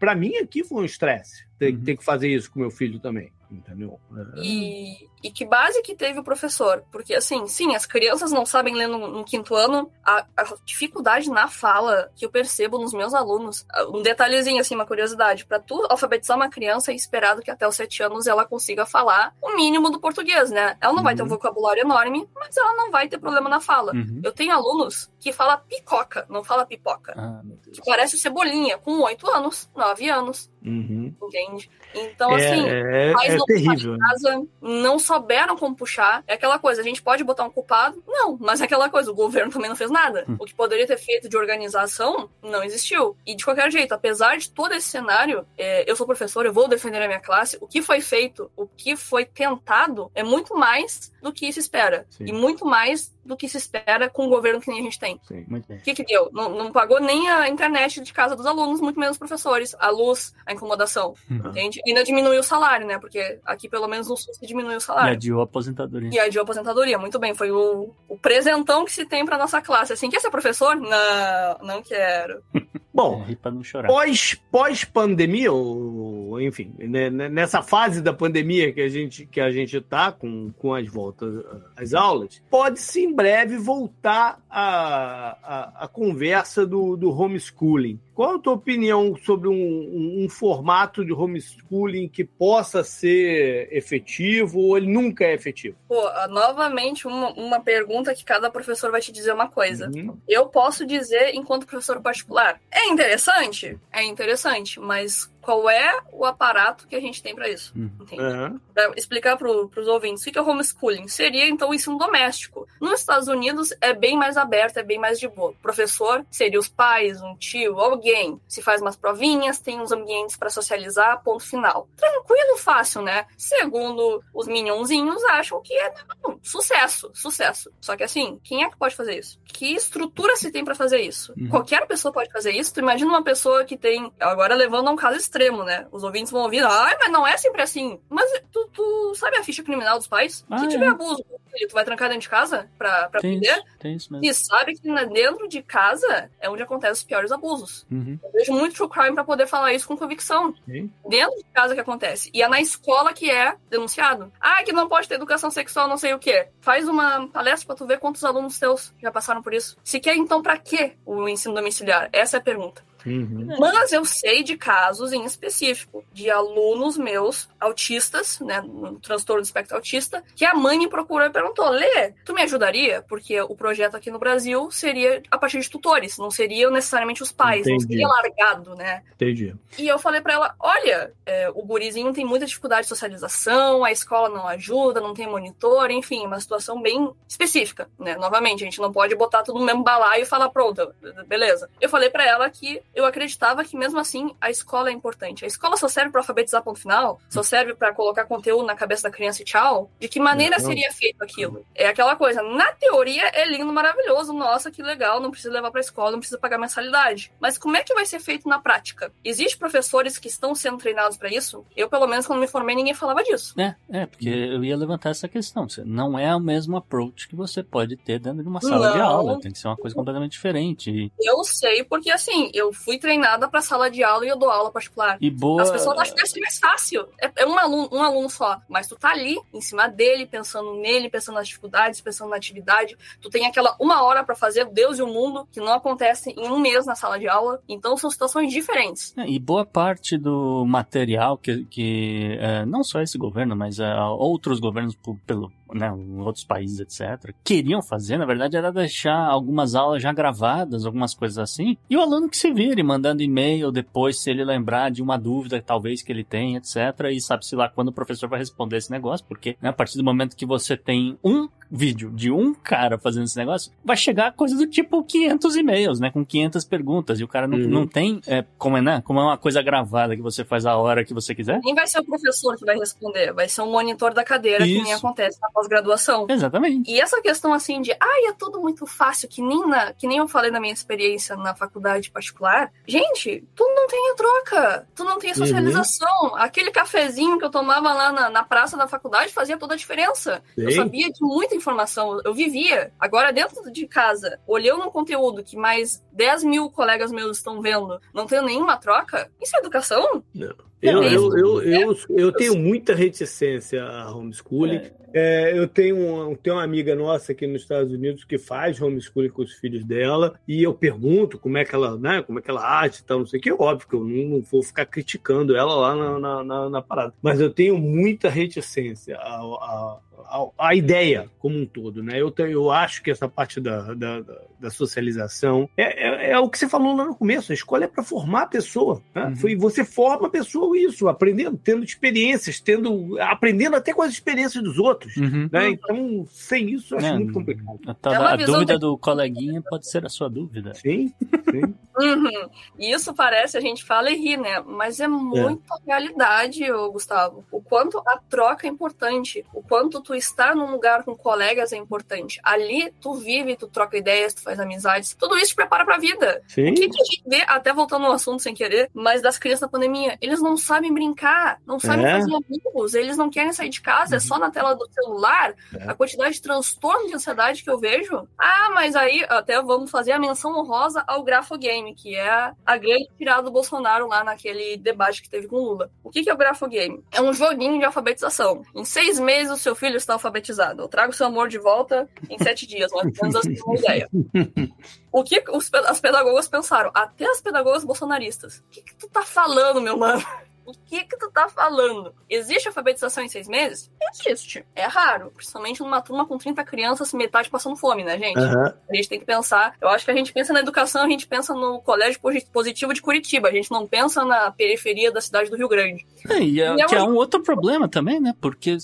Para mim aqui foi um estresse ter, uhum. ter que fazer isso com meu filho também entendeu? E, E que base que teve o professor? Porque, assim, sim, as crianças não sabem ler no, no quinto ano. A, a, dificuldade na fala que eu percebo nos meus alunos. Um detalhezinho, assim, uma curiosidade. Para tu alfabetizar uma criança, é esperado que até os sete anos ela consiga falar o mínimo do português, né? Ela não uhum. vai ter um uhum. vocabulário enorme, mas ela não vai ter problema na fala. Uhum. Eu tenho alunos que fala picoca, não fala pipoca. Ah, que parece cebolinha, com oito anos, nove anos. Uhum. Entende? Então, é, assim, é, pais é terrível. né? casa não souberam como puxar. É aquela coisa, a gente pode botar um culpado? Não, mas é aquela coisa, o governo também não fez nada. Hum. O que poderia ter feito de organização não existiu. E de qualquer jeito, apesar de todo esse cenário, é, eu sou professor, eu vou defender a minha classe. O que foi feito, o que foi tentado, é muito mais do que se espera. Sim. E muito mais do que se espera com o governo que nem a gente tem. Sim, muito bem. O que, que deu? Não, não, pagou nem a internet de casa dos alunos, muito menos os professores, a luz, a incomodação, uhum. entende? E ainda diminuiu o salário, né? Porque aqui, pelo menos, no SUS diminuiu o salário. E adiou a aposentadoria. E adiou a aposentadoria, muito bem. Foi o, o presentão que se tem pra nossa classe. Assim, quer ser professor? Não, não quero. Bom, é, pós, pós pandemia, ou, enfim, né, né, nessa fase da pandemia que a gente que a gente tá com, com as voltas às aulas, pode sim breve voltar a, a, a conversa do, do homeschooling. Qual a tua opinião sobre um, um, um, formato de homeschooling que possa ser efetivo ou ele nunca é efetivo? Pô, novamente, uma, uma pergunta que cada professor vai te dizer uma coisa. Uhum. Eu posso dizer, enquanto professor particular, é interessante? É interessante, mas qual é o aparato que a gente tem para isso. Uhum. Uhum. Pra explicar para os ouvintes o que é homeschooling. Seria, então, o ensino doméstico. Nos Estados Unidos é bem mais aberto, é bem mais de boa. O professor seria os pais, um tio, alguém. Se faz umas provinhas, tem uns ambientes para socializar, ponto final. Tranquilo, fácil, né? Segundo os minionzinhos, acham que é não, sucesso, sucesso. Só que assim, quem é que pode fazer isso? Que estrutura se tem para fazer isso? Uhum. Qualquer pessoa pode fazer isso. Tu imagina uma pessoa que tem, agora levando a um caso extremo, né? Os ouvintes vão ouvir, ai, mas não é sempre assim. Mas tu, tu sabe a ficha criminal dos pais? Ah, Se tiver é. abuso, tu vai trancar dentro de casa pra, pra tem Isso, tem isso mesmo. E sabe que dentro de casa é onde acontecem os piores abusos. Uhum. Eu vejo muito true crime pra poder falar isso com convicção. Sim. Dentro de casa que acontece. E é na escola que é denunciado. Ah, que não pode ter educação sexual, não sei o quê. Faz uma palestra pra tu ver quantos alunos teus já passaram por isso. Se quer, então, pra quê o ensino domiciliar? Essa é a pergunta. Uhum. Mas eu sei de casos em específico de alunos meus autistas, né, no transtorno do espectro autista, que a mãe me procurou e perguntou: Lê, tu me ajudaria? Porque o projeto aqui no Brasil seria a partir de tutores, não seriam necessariamente os pais, Entendi. não seria largado, né? Entendi. E eu falei para ela: olha, é, o gurizinho tem muita dificuldade de socialização, a escola não ajuda, não tem monitor, enfim, uma situação bem específica, né? Novamente, a gente não pode botar tudo no mesmo balaio e falar: pronto, beleza. Eu falei para ela que eu acreditava que mesmo assim a escola é importante. A escola só serve para alfabetizar ponto final, só serve para colocar conteúdo na cabeça da criança e tchau. De que maneira seria feito aquilo? É aquela coisa, na teoria é lindo, maravilhoso, nossa, que legal, não precisa levar para escola, não precisa pagar mensalidade. Mas como é que vai ser feito na prática? Existem professores que estão sendo treinados para isso? Eu, pelo menos, quando me formei, ninguém falava disso. É, é, porque eu ia levantar essa questão. Não é o mesmo approach que você pode ter dentro de uma sala não. de aula. Tem que ser uma coisa completamente diferente. Eu sei, porque assim, eu fui treinada para sala de aula e eu dou aula particular. E boa... As pessoas acham que vai ser mais fácil. É, é, um, aluno, um aluno só. Mas tu tá ali, em cima dele, pensando nele, pensando nas dificuldades, pensando na atividade. Tu tem aquela uma hora para fazer Deus e o mundo, que não acontece em um mês na sala de aula. Então são situações diferentes. É, e boa parte do material que, que é, não só esse governo, mas é, outros governos pelo né, em outros países, etc., queriam fazer, na verdade, era deixar algumas aulas já gravadas, algumas coisas assim, e o aluno que se vire, mandando e-mail depois, se ele lembrar de uma dúvida, talvez, que ele tem, etc., e sabe-se lá quando o professor vai responder esse negócio, porque né, a partir do momento que você tem um vídeo de um cara fazendo esse negócio, vai chegar coisa do tipo 500 e-mails, né? Com 500 perguntas. E o cara não, uhum. não tem, é, como, é, né? como é uma coisa gravada que você faz a hora que você quiser. Nem vai ser o professor que vai responder, vai ser um monitor da cadeira, Isso. que nem acontece na pós-graduação. Exatamente. E essa questão assim de, ai, é tudo muito fácil, que nem, na, que nem eu falei na minha experiência na faculdade particular. Gente, tu não tem a troca, tu não tem a uhum. socialização. Uhum. Aquele cafezinho que eu tomava lá na, na praça da faculdade fazia toda a diferença. Sim. Eu sabia de muita informação, eu vivia. Agora, dentro de casa, olhando um conteúdo que mais 10 mil colegas meus estão vendo, não tenho nenhuma troca, isso é educação? Não. Eu, eu, eu, eu, eu, tenho muita reticência a homeschooling. É. É, eu tenho, um, tenho uma amiga nossa aqui nos Estados Unidos que faz homeschooling com os filhos dela e eu pergunto como é que ela, né, como é que ela age e tal, não sei o que. Óbvio que eu não, não vou ficar criticando ela lá na, na, na, na parada. Mas eu tenho muita reticência a, a, a, ideia como um todo, né? Eu, tenho, eu acho que essa parte da, da, da socialização é, é, é, o que você falou lá no começo. A escola é para formar a pessoa. Né? Uhum. Foi, você forma a pessoa isso, aprendendo, tendo experiências, tendo, aprendendo até com as experiências dos outros. Uhum. Né? Então, sem isso, eu acho é, muito complicado. A, é a dúvida de... do coleguinha pode ser a sua dúvida. Sim, sim. uhum. Isso parece, a gente fala e ri, né? Mas é muita é. realidade, Gustavo. O quanto a troca é importante, o quanto tu estar num lugar com colegas é importante. Ali tu vive, tu troca ideias, tu faz amizades. Tudo isso te prepara pra vida. Sim. O que, que a gente vê, até voltando ao assunto sem querer, mas das crianças da pandemia, eles não sabem brincar, não sabem é. fazer amigos, eles não querem sair de casa, uhum. é só na tela do celular. É. A quantidade de transtorno de ansiedade que eu vejo. Ah, mas aí até vamos fazer a menção honrosa ao Grafogame, que é a grande tirada do Bolsonaro lá naquele debate que teve com o Lula. O que, que é o Grafogame? É um joguinho de alfabetização. Em seis meses o seu filho está alfabetizado. Eu trago seu amor de volta em sete dias, mais ou menos assim uma ideia. O que os, as pedagogas pensaram? Até as pedagogas bolsonaristas. O que, que tu tá falando, meu mano? O que que tu tá falando? Existe alfabetização em seis meses? Existe. É raro. Principalmente numa turma com 30 crianças, metade passando fome, né, gente? Uhum. A gente tem que pensar. Eu acho que a gente pensa na educação, a gente pensa no colégio positivo de Curitiba. A gente não pensa na periferia da cidade do Rio Grande. É, e, é, e é, que é um outro problema também, né? Porque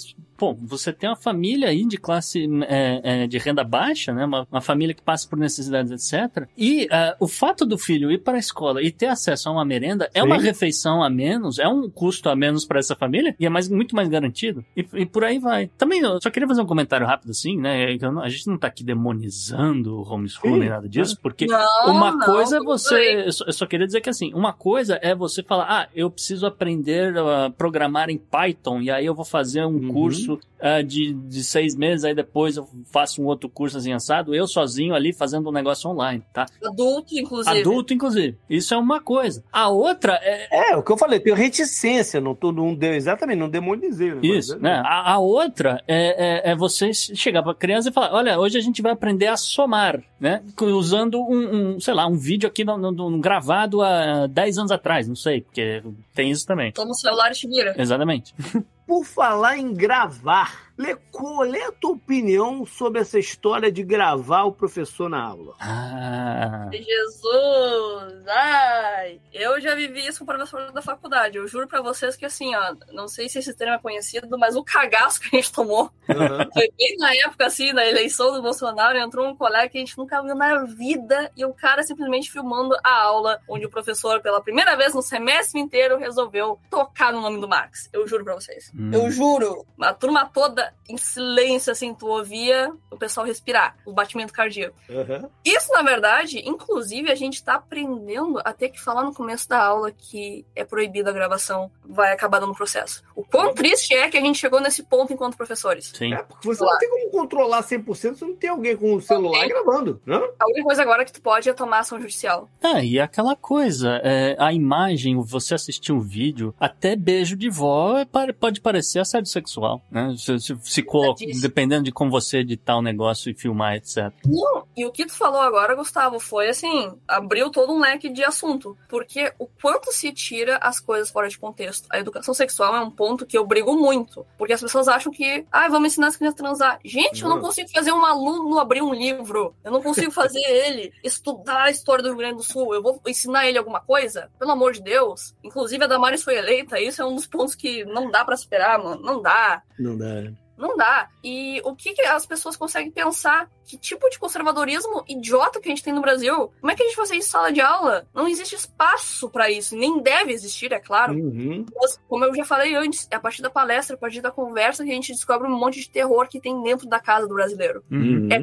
pô, você tem uma família aí de classe é, é, de renda baixa, né? Uma, uma, família que passa por necessidades, etc. E uh, o fato do filho ir para a escola e ter acesso a uma merenda Sim. é uma refeição a menos, é um custo a menos para essa família e é mais, muito mais garantido. E, e, por aí vai. Também, eu só queria fazer um comentário rápido assim, né? A gente não tá aqui demonizando o homeschool nem nada disso, porque não, uma não, coisa é você. Eu só, eu só, queria dizer que assim, uma coisa é você falar, ah, eu preciso aprender a programar em Python e aí eu vou fazer um uhum. curso curso uh, de, de seis meses, aí depois eu faço um outro curso assim assado, eu sozinho ali fazendo um negócio online, tá? Adulto, inclusive. Adulto, inclusive. Isso é uma coisa. A outra é. É, o que eu falei, tem reticência, não, tô, não deu, exatamente, não demonizei. Isso, né? A, a, outra é, é, é, você chegar pra criança e falar: olha, hoje a gente vai aprender a somar, né? Usando um, um sei lá, um vídeo aqui no, no, no, gravado há 10 anos atrás, não sei, porque tem isso também. Toma o celular e te vira. Exatamente. Por falar em gravar, Lê, qual é a tua opinião sobre essa história de gravar o professor na aula? Ah. Jesus! Ai! Eu já vivi isso com o professor da faculdade. Eu juro para vocês que, assim, ó, não sei se esse termo é conhecido, mas o cagaço que a gente tomou uhum. foi bem na época, assim, da eleição do Bolsonaro. Entrou um colega que a gente nunca viu na vida e o cara simplesmente filmando a aula, onde o professor, pela primeira vez no semestre inteiro, resolveu tocar no nome do Marx. Eu juro para vocês. Hum. Eu juro. A turma toda em silêncio, assim, tu ouvia o pessoal respirar, o batimento cardíaco. Uhum. Isso, na verdade, inclusive, a gente tá aprendendo a ter que falar no começo da aula que é proibida a gravação, vai acabar dando processo. O quão triste é que a gente chegou nesse ponto enquanto professores. Sim. É, porque você não tem como controlar 100% se não tem alguém com o celular gravando, né? A única coisa agora que tu pode é tomar ação judicial. É, e aquela coisa, é, a imagem, você assistir um vídeo, até beijo de vó é pode parecer assédio sexual, né? Se, se se coloca, dependendo de como você editar o negócio e filmar, etc. Não, e o que tu falou agora, Gustavo, foi assim, abriu todo um leque de assunto. Porque o quanto se tira as coisas fora de contexto. A educação sexual é um ponto que eu brigo muito. Porque as pessoas acham que, ah, vamos ensinar as crianças a transar. Gente, eu não consigo fazer um aluno abrir um livro. Eu não consigo fazer ele estudar a história do Rio Grande do Sul. Eu vou ensinar ele alguma coisa? Pelo amor de Deus. Inclusive, a Damares foi eleita. Isso é um dos pontos que não dá para esperar, mano. Não dá. Não dá. Não dá. E o que, que, as pessoas conseguem pensar? Que tipo de conservadorismo idiota que a gente tem no Brasil? Como é que a gente faz isso em sala de aula? Não existe espaço para isso. Nem deve existir, é claro. Uhum. Mas, como eu já falei antes, é a partir da palestra, a partir da conversa que a gente descobre um monte de terror que tem dentro da casa do brasileiro. Uhum. É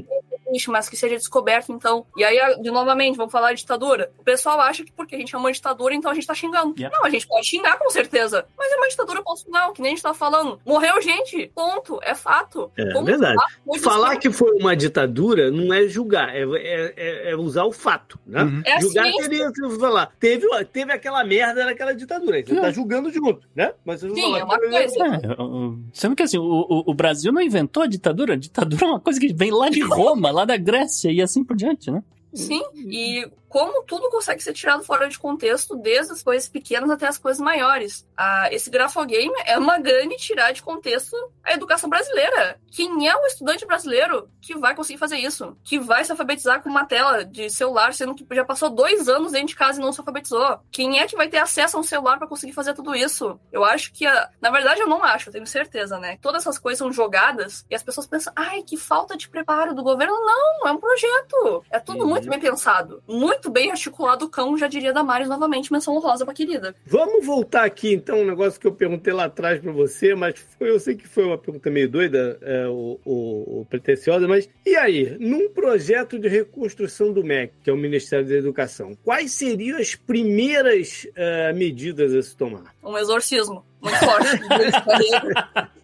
existe, mas que seja descoberto, então. E aí, de novamente, vamos falar de ditadura. O pessoal acha que porque a gente é uma ditadura, então a gente tá xingando. Yeah. Não, a gente pode xingar com certeza. Mas é uma ditadura constitucional, que nem a gente tá falando. Morreu gente, ponto. É fato. É Como verdade. Falar que foi uma ditadura não é julgar, é, é, é, é usar o fato, né? Uhum. É julgar assim, seria falar. Teve, teve aquela merda naquela ditadura. Você tá julgando junto, né? Mas você Sim, falar, é uma coisa. É, sendo que assim, o, o, Brasil não inventou a ditadura. A ditadura é uma coisa que vem lá de Roma, lá da Grécia e assim por diante, né? Sim, e como tudo consegue ser tirado fora de contexto, desde as coisas pequenas até as coisas maiores. Ah, esse grafogame é uma grande tirar de contexto a educação brasileira. Quem é o estudante brasileiro que vai conseguir fazer isso? Que vai se alfabetizar com uma tela de celular, sendo que já passou dois anos dentro de casa e não se alfabetizou? Quem é que vai ter acesso a um celular para conseguir fazer tudo isso? Eu acho que, a... na verdade, eu não acho, eu tenho certeza, né? Todas essas coisas são jogadas e as pessoas pensam, ai, que falta de preparo do governo. Não, é um projeto. É tudo uhum. muito bem pensado. Muito muito bem articulado o cão, já diria Damares novamente, menção rosa pra querida. Vamos voltar aqui, então, um negócio que eu perguntei lá atrás pra você, mas foi, eu sei que foi uma pergunta meio doida, é, o, o, o pretenciosa, mas e aí, num projeto de reconstrução do MEC, que é o Ministério da Educação, quais seriam as primeiras uh, medidas a se tomar? Um exorcismo muito forte.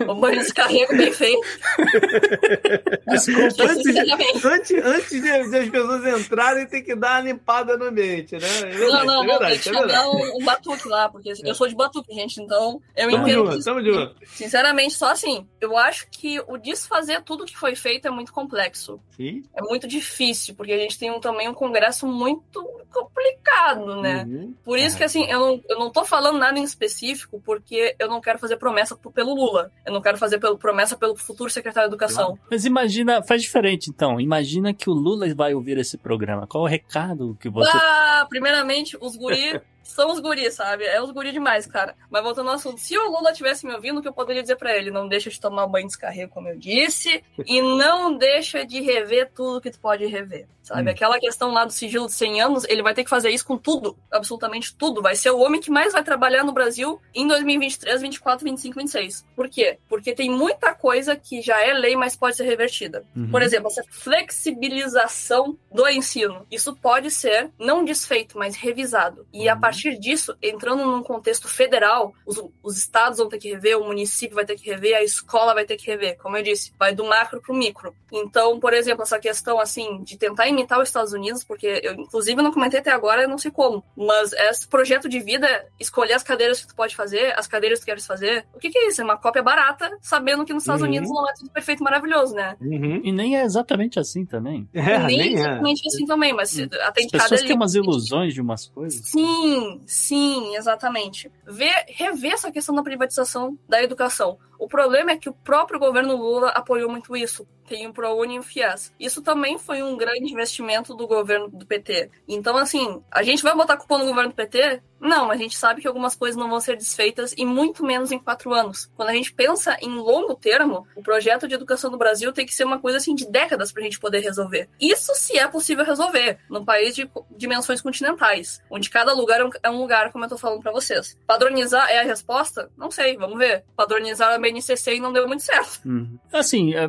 Um banho de carrego bem feito. Desculpa, antes, antes, antes de, de, as pessoas entrarem, tem que dar uma limpada no ambiente, né? É não, não, é não, tem que chamar um, um, batuque lá, porque eu sou de batuque, gente, então eu tamo entendo. De tamo de Sinceramente, só assim, eu acho que o desfazer tudo que foi feito é muito complexo. Sim. É muito difícil, porque a gente tem um, também um congresso muito complicado, né? Uhum. Por isso que, assim, eu não, eu não tô falando nada em específico, porque eu não quero fazer promessa pelo Lula. Eu não quero fazer pelo, promessa pelo futuro secretário de Educação. Mas imagina, faz diferente então. Imagina que o Lula vai ouvir esse programa. Qual o recado que você. Ah, primeiramente, os guri são os guris, sabe? É os guris demais, cara. Mas voltando ao assunto, se o Lula tivesse me ouvindo, o que eu poderia dizer para ele? Não deixa de tomar banho de descarrego, como eu disse, e não deixa de rever tudo que tu pode rever, sabe? Hum. Aquela questão lá do sigilo de 100 anos, ele vai ter que fazer isso com tudo, absolutamente tudo. Vai ser o homem que mais vai trabalhar no Brasil em 2023, 24, 25, 26. Por quê? Porque tem muita coisa que já é lei, mas pode ser revertida. Uhum. Por exemplo, essa flexibilização do ensino. Isso pode ser não desfeito, mas revisado. E a uhum. partir partir disso, entrando num contexto federal, os, os estados vão ter que rever, o município vai ter que rever, a escola vai ter que rever. Como eu disse, vai do macro para o micro. Então, por exemplo, essa questão assim de tentar imitar os Estados Unidos, porque eu inclusive não comentei até agora, eu não sei como, mas esse projeto de vida, escolher as cadeiras que tu pode fazer, as cadeiras que tu queres fazer, o que, que é isso? É uma cópia barata, sabendo que nos Estados uhum. Unidos não é tudo perfeito maravilhoso, né? Uhum. E nem é exatamente assim também. É, nem, nem é exatamente é. assim também, mas hum. até As pessoas têm umas ilusões de umas coisas. Sim, Sim, exatamente. Ver, rever essa questão da privatização da educação. O problema é que o próprio governo Lula apoiou muito isso. Tem o ProUni e o FIES. Isso também foi um grande investimento do governo do PT. Então, assim, a gente vai botar culpa no governo do PT? Não, a gente sabe que algumas coisas não vão ser desfeitas e muito menos em quatro anos. Quando a gente pensa em longo termo, o projeto de educação do Brasil tem que ser uma coisa assim de décadas para a gente poder resolver. Isso se é possível resolver num país de dimensões continentais, onde cada lugar é um é lugar, como eu tô falando para vocês. Padronizar é a resposta? Não sei, vamos ver. Padronizar a BNCC não deu muito certo. Uhum. Assim, é,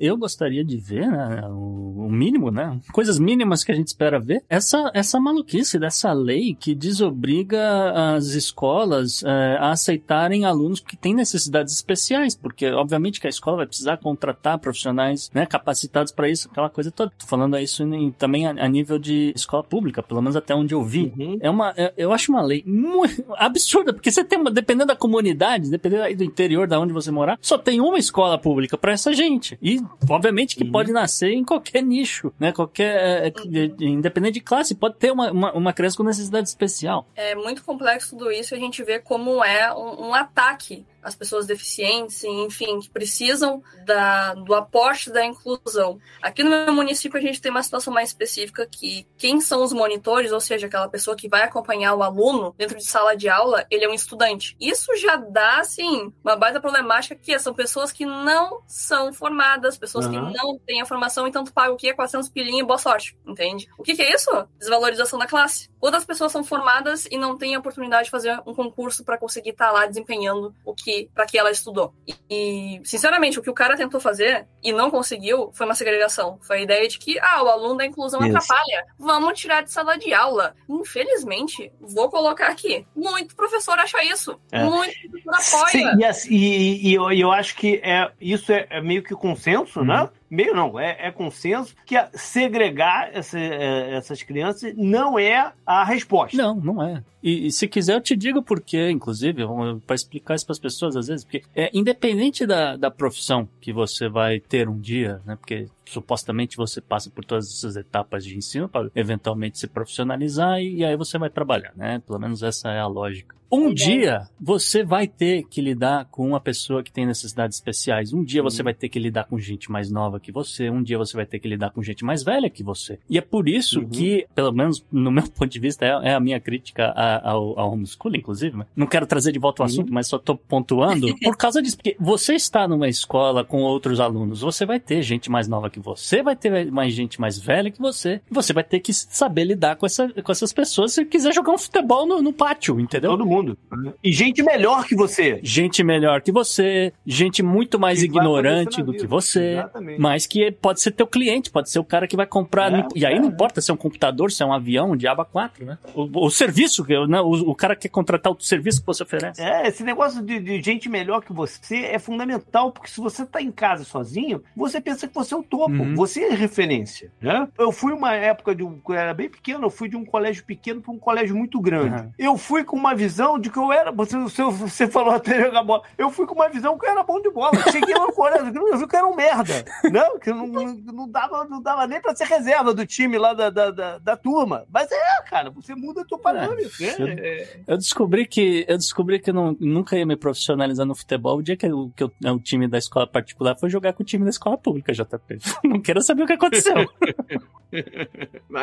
eu gostaria de ver, né, o, mínimo, né, coisas mínimas que a gente espera ver, essa, essa maluquice dessa lei que desobriga as escolas é, a aceitarem alunos que têm necessidades especiais, porque obviamente que a escola vai precisar contratar profissionais, né, capacitados para isso, aquela coisa toda. Tô falando isso em, também a, a, nível de escola pública, pelo menos até onde eu vi. Uhum. É uma, é, eu acho uma lei muito absurda, porque você tem uma, dependendo da comunidade, dependendo do interior da onde você morar, só tem uma escola pública para essa gente. E, obviamente, que uhum. pode nascer em qualquer nicho, né? Qualquer. É, independente de classe, pode ter uma, uma, uma, criança com necessidade especial. É muito complexo tudo isso e a gente vê como é um, um ataque as pessoas deficientes, enfim, que precisam da, do aporte da inclusão. Aqui no meu município a gente tem uma situação mais específica que quem são os monitores, ou seja, aquela pessoa que vai acompanhar o aluno dentro de sala de aula, ele é um estudante. Isso já dá, assim, uma baita problemática que são pessoas que não são formadas, pessoas uhum. que não têm a formação, então tu paga o quê? 400 pilinha e boa sorte, entende? O que, que é isso? Desvalorização da classe. Quando as pessoas são formadas e não têm a oportunidade de fazer um concurso para conseguir estar tá lá desempenhando o que que, para que ela estudou. E, e, sinceramente, o que o cara tentou fazer e não conseguiu foi uma segregação. Foi a ideia de que, ah, o aluno da inclusão Isso. atrapalha. Vamos tirar de sala de aula. Infelizmente, vou colocar aqui. Muito professor acha isso. É. Muito professor apoia. Sim, yes, e, e, eu, eu acho que é, isso é, é meio que consenso, né? uhum. né? Meio não, é, é consenso que segregar essa, é, essas crianças não é a resposta. Não, não é. E, e se quiser eu te digo por quê, inclusive, para explicar isso para as pessoas às vezes, porque é independente da, da profissão que você vai ter um dia, né? Porque supostamente você passa por todas essas etapas de ensino para eventualmente se profissionalizar e, e aí você vai trabalhar, né? Pelo menos essa é a lógica. Um dia você vai ter que lidar com uma pessoa que tem necessidades especiais. Um dia você vai ter que lidar com gente mais nova que você. Um dia você vai ter que lidar com gente mais velha que você. E é por isso uhum. que, pelo menos no meu ponto de vista, é, é a minha crítica ao, ao homeschooling, inclusive. Né? Não quero trazer de volta o uhum. assunto, mas só estou pontuando por causa disso. Porque você está numa escola com outros alunos, você vai ter gente mais nova que você, vai ter mais gente mais velha que você. E você vai ter que saber lidar com, essa, com essas pessoas se quiser jogar um futebol no, no pátio, entendeu? Todo mundo mundo. E gente melhor que você. Gente melhor que você, gente muito mais que ignorante do que você, Exatamente. mas que pode ser teu cliente, pode ser o cara que vai comprar. É, e aí é, não importa se é um computador, se é um avião, um Diaba 4, né? O, o serviço, né? o, o cara quer contratar o serviço que você oferece. É, esse negócio de, de, gente melhor que você é fundamental, porque se você tá em casa sozinho, você pensa que você é o topo, uhum. você é referência, né? Eu fui uma época de um, eu era bem pequeno, eu fui de um colégio pequeno para um colégio muito grande. Uhum. Eu fui com uma visão de que eu era. Você, você falou até jogar bola. Eu fui com uma visão que eu era bom de bola. Cheguei lá no colégio, eu vi que eu era um merda. Não, que não, não, dava, não dava nem pra ser reserva do time lá da, da, da, da turma. Mas é, cara, você muda teu parâmetro. É, eu, é. eu, descobri que eu descobri que eu não, nunca ia me profissionalizar no futebol. O dia que, eu, que eu, o time da escola particular foi jogar com o time da escola pública, JP. Não quero saber o que aconteceu.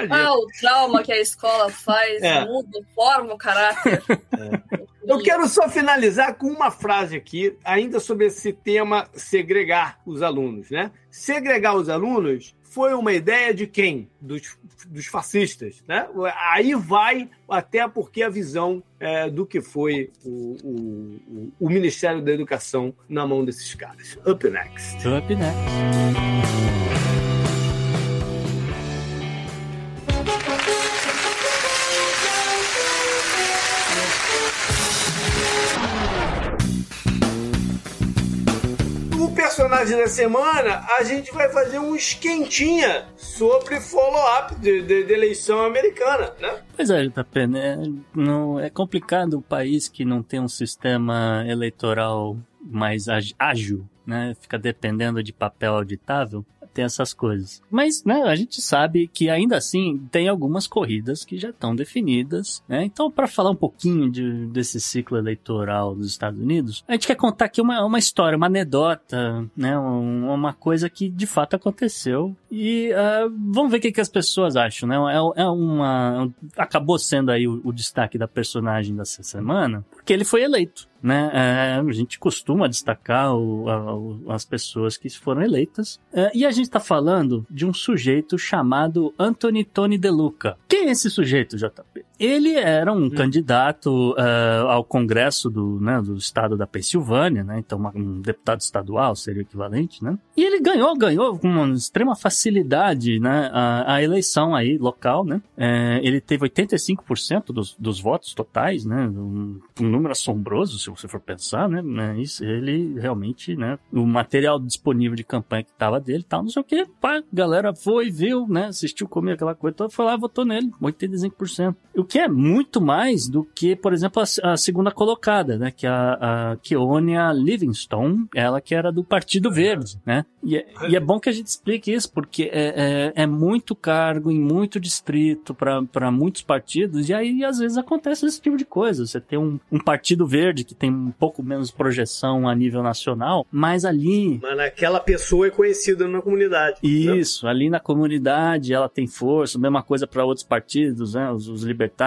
ah, o trauma que a escola faz é. muda, forma o caráter. É. Eu quero só finalizar com uma frase aqui, ainda sobre esse tema segregar os alunos, né? Segregar os alunos foi uma ideia de quem? Dos, dos fascistas, né? Aí vai até porque a visão é, do que foi o, o, o Ministério da Educação na mão desses caras. Up next. Up next. Personagem da semana, a gente vai fazer um esquentinha sobre follow-up de, de, de, eleição americana, né? Pois é, JP, né? Não, é complicado o país que não tem um sistema eleitoral mais ágil, né? Fica dependendo de papel auditável tem essas coisas. Mas, né, a gente sabe que ainda assim tem algumas corridas que já estão definidas, né? Então, para falar um pouquinho de, desse ciclo eleitoral dos Estados Unidos, a gente quer contar aqui uma, uma história, uma anedota, né? Um, uma coisa que de fato aconteceu e uh, vamos ver o que, que, as pessoas acham, né? É, é uma acabou sendo aí o, o destaque da personagem dessa semana, porque ele foi eleito né? É, a gente costuma destacar o, a, o, as pessoas que foram eleitas. É, e a gente está falando de um sujeito chamado Anthony Tony De Luca. Quem é esse sujeito, JP? Ele era um hum. candidato uh, ao Congresso do, né, do estado da Pensilvânia, né? Então, uma, um deputado estadual seria o equivalente, né? E ele ganhou, ganhou com uma extrema facilidade, né? A, a eleição aí local, né? É, ele teve 85% dos, dos votos totais, né? Um, um número assombroso, se você for pensar, né? Mas ele realmente, né? O material disponível de campanha que tava dele, tal, não sei o que, pá, galera foi, viu, né? Assistiu comigo aquela coisa toda, foi lá, votou nele, 85%. O que é muito mais do que, por exemplo, a, a segunda colocada, né? Que é a, a Keonia Livingstone, ela que era do Partido Verde, né? E é, e é bom que a gente explique isso, porque é, é, é muito cargo em muito distrito para muitos partidos, e aí às vezes acontece esse tipo de coisa. Você tem um, um partido verde que tem um pouco menos projeção a nível nacional, mas ali. Mas aquela pessoa é conhecida na comunidade. Né? Isso, né? ali na comunidade ela tem força, mesma coisa para outros partidos, né? Os, os libertários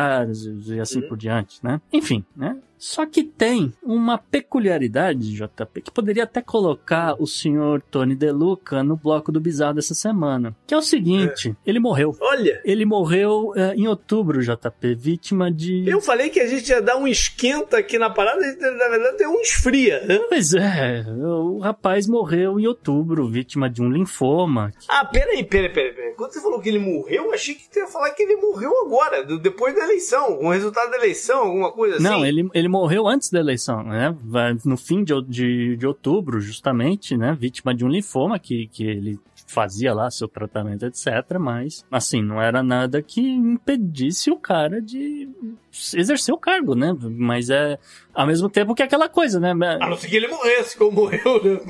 e assim uhum. por diante, né? Enfim, né? Só que tem uma peculiaridade, JP, que poderia até colocar o senhor Tony DeLuca no bloco do bizarro dessa semana. Que é o seguinte, é. ele morreu. Olha! Ele morreu é, em outubro, JP, vítima de... Eu falei que a gente ia dar um esquenta aqui na parada, na verdade um esfria. Né? Pois é, o rapaz morreu em outubro, vítima de um linfoma. Ah, peraí, peraí, peraí. peraí. Quando você falou que ele morreu, eu achei que você ia falar que ele morreu agora, depois da eleição, com o resultado da eleição, alguma coisa assim. Não, ele, ele morreu antes da eleição, né? No fim de, de, de outubro, justamente, né? Vítima de um linfoma que, que ele fazia lá seu tratamento, etc. Mas, assim, não era nada que impedisse o cara de exercer o cargo, né? Mas é ao mesmo tempo que aquela coisa, né? A não ser que ele morresse, como morreu, né?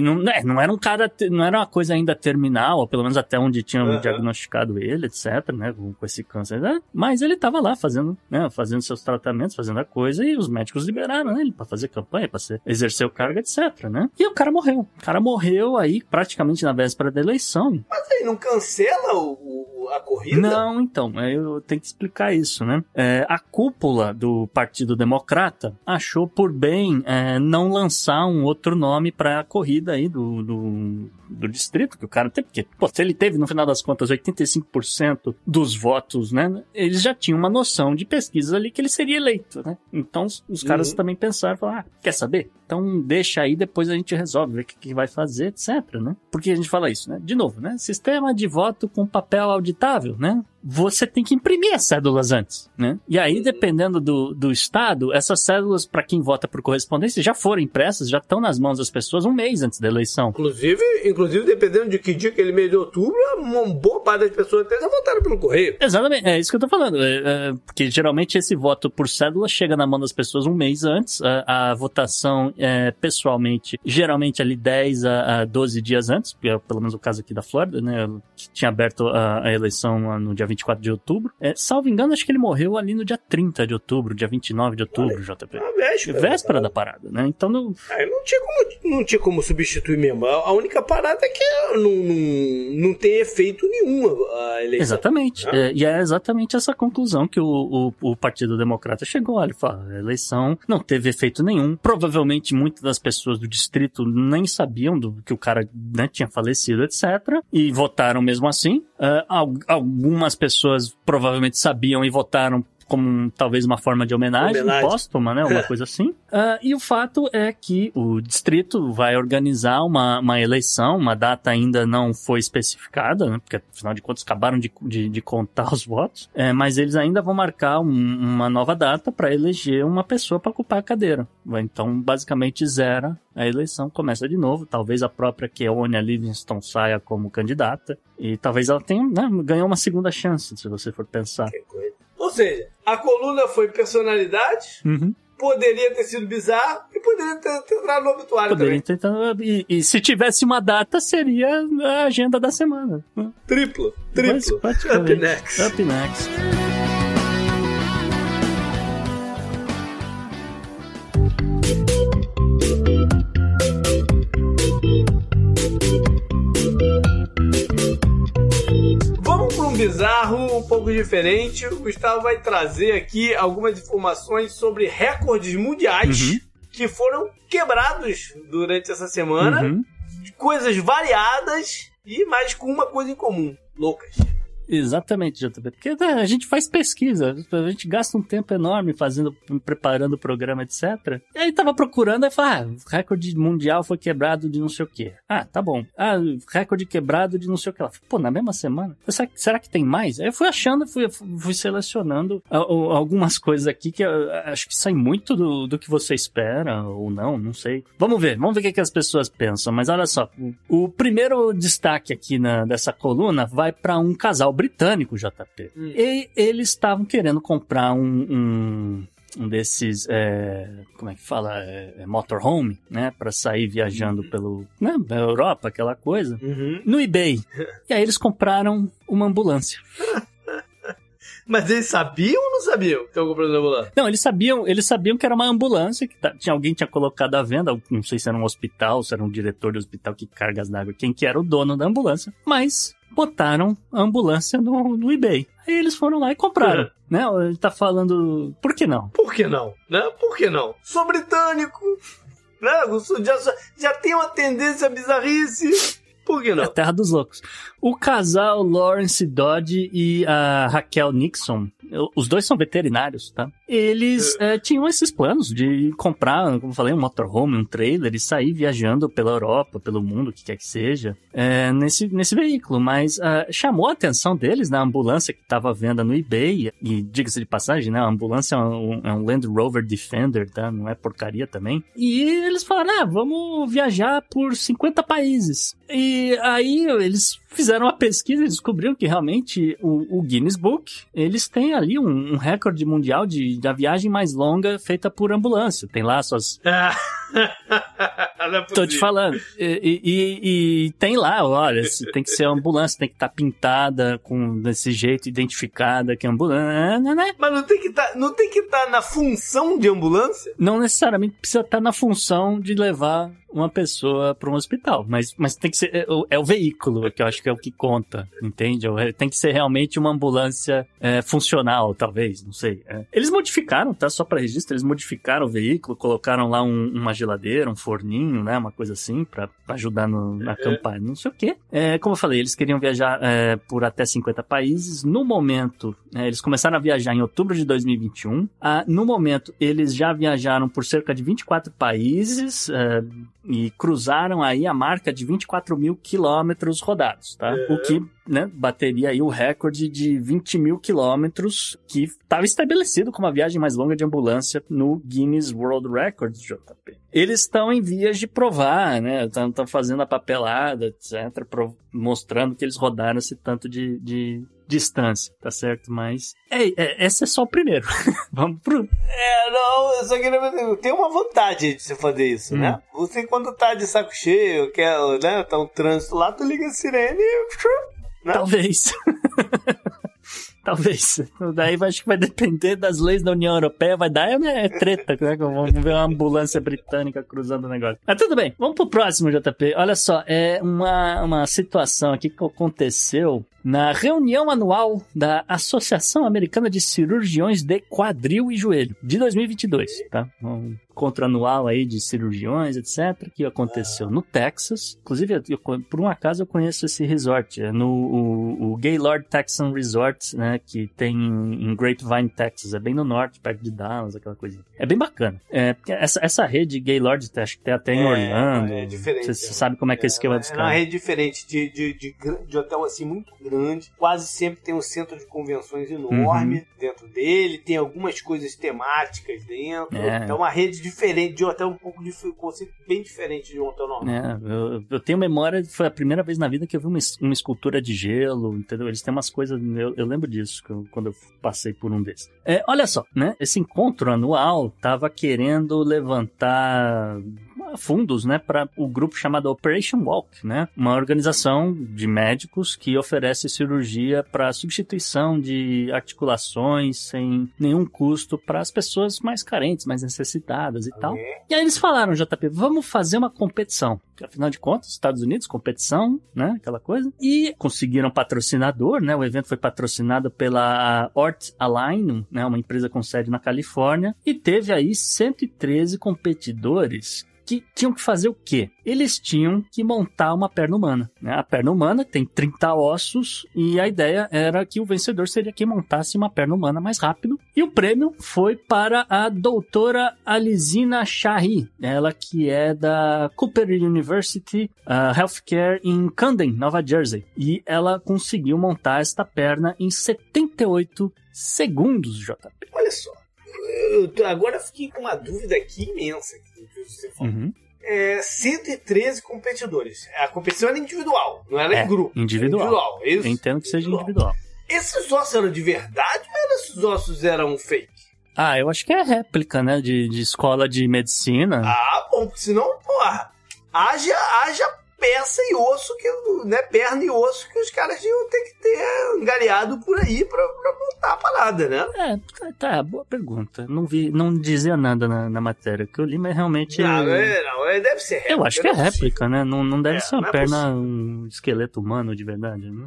Não, né, não era um cara, não era uma coisa ainda terminal, ou pelo menos até onde tinham uhum. diagnosticado ele, etc, né? Com, com esse câncer, né? Mas ele tava lá fazendo, né? Fazendo seus tratamentos, fazendo a coisa, e os médicos liberaram ele pra fazer campanha, pra ser, exercer o cargo, etc, né? E o cara morreu. O cara morreu aí praticamente na véspera da eleição. Mas aí não cancela o a corrida? Não, então, eu tenho que explicar isso, né? É, a cúpula do Partido Democrata achou por bem é, não lançar um outro nome para a corrida aí do, do, do, distrito que o cara tem, porque pô, se ele teve no final das contas 85% dos votos, né? Eles já tinham uma noção de pesquisas ali que ele seria eleito, né? Então os caras uhum. também pensaram, falaram, ah, quer saber? Então deixa aí, depois a gente resolve, ver o que, que vai fazer, etc, né? Porque a gente fala isso, né? De novo, né? Sistema de voto com papel auditável, né? Você tem que imprimir as cédulas antes, né? E aí, dependendo do, do estado, essas cédulas, para quem vota por correspondência, já foram impressas, já estão nas mãos das pessoas um mês antes da eleição. Inclusive, inclusive dependendo de que dia, aquele mês de outubro, uma boa parte das pessoas até já votaram pelo correio. Exatamente, é isso que eu tô falando. É, é, porque geralmente esse voto por cédula chega na mão das pessoas um mês antes, a, a votação é, pessoalmente, geralmente ali 10 a, a 12 dias antes, é pelo menos o caso aqui da Flórida, né? Que tinha aberto a, a eleição no dia 24 de outubro. É, salvo engano, acho que ele morreu ali no dia 30 de outubro, dia 29 de outubro, Olha, JP. A véspera. Véspera da parada, né? Então não. Ah, não, tinha como, não tinha como substituir mesmo. A, única parada é que não, não, não tem efeito nenhum a eleição. Exatamente. Ah. É, e é exatamente essa conclusão que o, o, o Partido Democrata chegou. Ele fala: a eleição não teve efeito nenhum. Provavelmente muitas das pessoas do distrito nem sabiam do que o cara né, tinha falecido, etc. E votaram mesmo assim. Uh, algumas pessoas provavelmente sabiam e votaram como talvez uma forma de homenagem, homenagem. póstuma, né? Uma coisa assim. Uh, e o fato é que o distrito vai organizar uma, uma eleição, uma data ainda não foi especificada, né? Porque afinal de contas acabaram de, de, de contar os votos, é, mas eles ainda vão marcar um, uma nova data para eleger uma pessoa para ocupar a cadeira. Então, basicamente, zera a eleição, começa de novo. Talvez a própria Keonia Livingston saia como candidata. E talvez ela tenha, né, ganhou uma segunda chance, se você for pensar. Que coisa. Ou seja, a coluna foi personalidade, uhum. poderia ter sido bizarro e poderia ter, ter entrado no obituário poderia também. Ter, e, e, se tivesse uma data, seria a agenda da semana. Triplo, triplo. Up next. Up next. Bizarro, um pouco diferente. O Gustavo vai trazer aqui algumas informações sobre recordes mundiais uhum. que foram quebrados durante essa semana. Uhum. Coisas variadas e mais com uma coisa em comum: loucas. Exatamente, JP. Porque né, a gente faz pesquisa, a gente gasta um tempo enorme fazendo, preparando o programa, etc. E aí tava procurando, aí fala, ah, recorde mundial foi quebrado de não sei o que. Ah, tá bom. Ah, recorde quebrado de não sei o que lá. Pô, na mesma semana? Será, será que tem mais? Aí eu fui achando, fui, fui selecionando algumas coisas aqui que acho que saem muito do, do que você espera, ou não, não sei. Vamos ver, vamos ver o que, que as pessoas pensam. Mas olha só, o, o primeiro destaque aqui na, dessa coluna vai para um casal britânico, JP. Hum. E eles estavam querendo comprar um, um, um desses, é, como é que fala, é, é motorhome, né, para sair viajando uhum. pelo, né, Europa, aquela coisa, uhum. no eBay. e aí eles compraram uma ambulância. Mas eles sabiam ou não sabiam que estavam comprando ambulância? Não, eles sabiam, eles sabiam que era uma ambulância, que tinha, alguém tinha colocado à venda, não sei se era um hospital, se era um diretor de hospital que cargas d'água, quem que era o dono da ambulância, mas botaram a ambulância no, no eBay. Aí eles foram lá e compraram. Uhum. Não, ele tá falando. Por que não? Por que não? Né? Por que não? Sou britânico. Né? Já, já tem uma tendência a bizarrice. Por que não? A Terra dos Loucos. O casal Lawrence Dodge e a Raquel Nixon, os dois são veterinários, tá? Eles é, tinham esses planos de comprar, como eu falei, um motorhome, um trailer e sair viajando pela Europa, pelo mundo, o que quer que seja, é, nesse, nesse veículo. Mas uh, chamou a atenção deles na ambulância que estava à venda no eBay. E diga-se de passagem, né? A ambulância é um, é um, Land Rover Defender, tá? Não é porcaria também. E eles falaram: ah, vamos viajar por 50 países. E aí eles fizeram uma pesquisa e descobriram que realmente o, o Guinness Book, eles têm ali um, um recorde mundial de, da viagem mais longa feita por ambulância. Tem lá suas... é Tô te falando. E, e, e, tem lá, olha, tem que ser ambulância, tem que estar tá pintada com desse jeito, identificada que é ambulância, né? Mas não tem que tá, não estar tá na função de ambulância? Não necessariamente precisa estar tá na função de levar uma pessoa para um hospital, mas, mas tem que ser é, é, o veículo que eu acho que é o que conta, entende? É, tem que ser realmente uma ambulância é, funcional, talvez, não sei. É. Eles modificaram, tá? Só para registro, eles modificaram o veículo, colocaram lá um, uma geladeira, um forninho, né? Uma coisa assim para ajudar no, na campanha, não sei o quê. É, como eu falei, eles queriam viajar é, por até 50 países. No momento, eles começaram a viajar em outubro de 2021. Ah, no momento, eles já viajaram por cerca de 24 países e cruzaram aí a marca de 24 mil quilômetros rodados, tá? É. O que né, bateria aí o recorde de 20 mil quilômetros que estava estabelecido como a viagem mais longa de ambulância no Guinness World Records, JP. Eles estão em vias de provar, né? Estão fazendo a papelada, etc., mostrando que eles rodaram esse tanto de, de distância, tá certo? Mas. É, é, esse é só o primeiro. Vamos pro. É, não, eu só queria. Tenho uma vontade de você fazer isso, né? hum. né? Você, quando tá de saco cheio, quer, né? Tá um trânsito lá, tu liga a sirene e né? Talvez. Talvez. Daí acho que vai depender das leis da União Europeia. Vai dar é, treta, né? Vamos ver uma ambulância britânica cruzando o negócio. Mas tudo bem, vamos pro próximo, JP. Olha só, é uma, uma situação aqui que aconteceu na reunião anual da Associação Americana de Cirurgiões de Quadril e Joelho, de 2022, tá? Um encontro anual aí de cirurgiões, etc., que aconteceu no Texas. Inclusive, eu, por um acaso eu conheço esse resort, é no o, o Gaylord Texan Resort, né, que tem em Grapevine, Texas, é bem no norte, perto de Dallas, aquela coisinha. É bem bacana. É, essa, essa rede Gaylord, acho que tem até em é, Orlando. É, diferente. Você, sabe como é que é, esse esquema dos caras. É uma rede diferente de, de, de, de hotel assim muito grande grande, quase sempre tem um centro de convenções enorme uhum. dentro dele, tem algumas coisas temáticas dentro. É, é uma rede diferente, de um um pouco de conceito bem diferente de um hotel normal. É, eu, eu, tenho memória, foi a primeira vez na vida que eu vi uma, uma escultura de gelo, entendeu? Eles têm umas coisas, eu, eu lembro disso quando eu passei por um desses. É, olha só, né? Esse encontro anual tava querendo levantar fundos, né, para o grupo chamado Operation Walk, né, uma organização de médicos que oferece cirurgia para substituição de articulações sem nenhum custo para as pessoas mais carentes, mais necessitadas e tal. E aí eles falaram, JP, vamos fazer uma competição. Afinal de contas, Estados Unidos, competição, né, aquela coisa. E conseguiram patrocinador, né, o evento foi patrocinado pela Ort Align, né, uma empresa com sede na Califórnia, e teve aí 113 competidores que tinham que fazer o quê? Eles tinham que montar uma perna humana. Né? A perna humana tem 30 ossos e a ideia era que o vencedor seria quem montasse uma perna humana mais rápido. E o prêmio foi para a doutora Alizina Shahi, ela que é da Cooper University uh, Healthcare em Camden, Nova Jersey. E ela conseguiu montar esta perna em 78 segundos, JP. Olha só. Eu agora fiquei com uma dúvida aqui imensa que você falou. Uhum. É, 113 competidores. A competição era individual, não era é, em grupo. Individual. individual Eu entendo que seja individual. Esses ossos eram de verdade ou esses ossos eram fake? Ah, eu acho que é réplica, né? De, de escola de medicina. Ah, bom, senão, porra, haja, haja peça e osso, que, né, perna e osso que os caras iam ter que ter engaleado por aí pra, pra montar a parada, né? É, tá, tá, boa pergunta. Não vi, não dizia nada na, na matéria que eu li, mas realmente. Não, é, não é, deve ser réplica. Eu acho que é réplica, né? Não, não deve é, ser uma é perna, um esqueleto humano de verdade, né?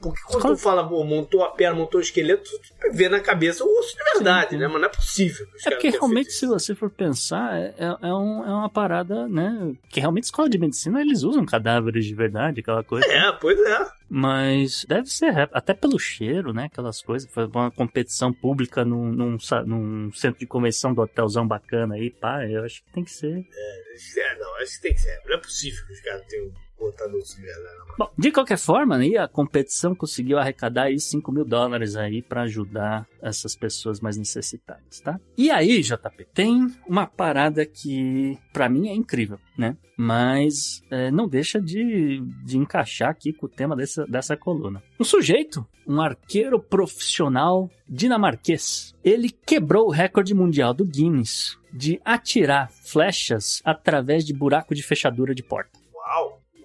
Porque quando tu fala, pô, montou a perna, montou o esqueleto, tu ver na cabeça o osso de verdade, Sim. né? Mas não é possível. É porque realmente, se você for pensar, é, é, é, um, é uma parada, né? Que realmente escola de medicina eles usam cadáveres de verdade, aquela coisa. É, pois é. Mas deve ser até pelo cheiro, né? Aquelas coisas. Foi uma competição pública num, num, num, centro de convenção do hotelzão bacana aí, pá. Eu acho que tem que ser. É, é não, acho que tem que ser. Não é possível que os caras tenham de verdade. Bom, de qualquer forma, né, a competição conseguiu arrecadar aí 5 mil dólares aí para ajudar essas pessoas mais necessitadas, tá? E aí, JP, tem uma parada que para mim é incrível, né? Mas é, não deixa de, de encaixar aqui com o tema dessa, dessa coluna. Um sujeito, um arqueiro profissional dinamarquês, ele quebrou o recorde mundial do Guinness de atirar flechas através de buraco de fechadura de porta.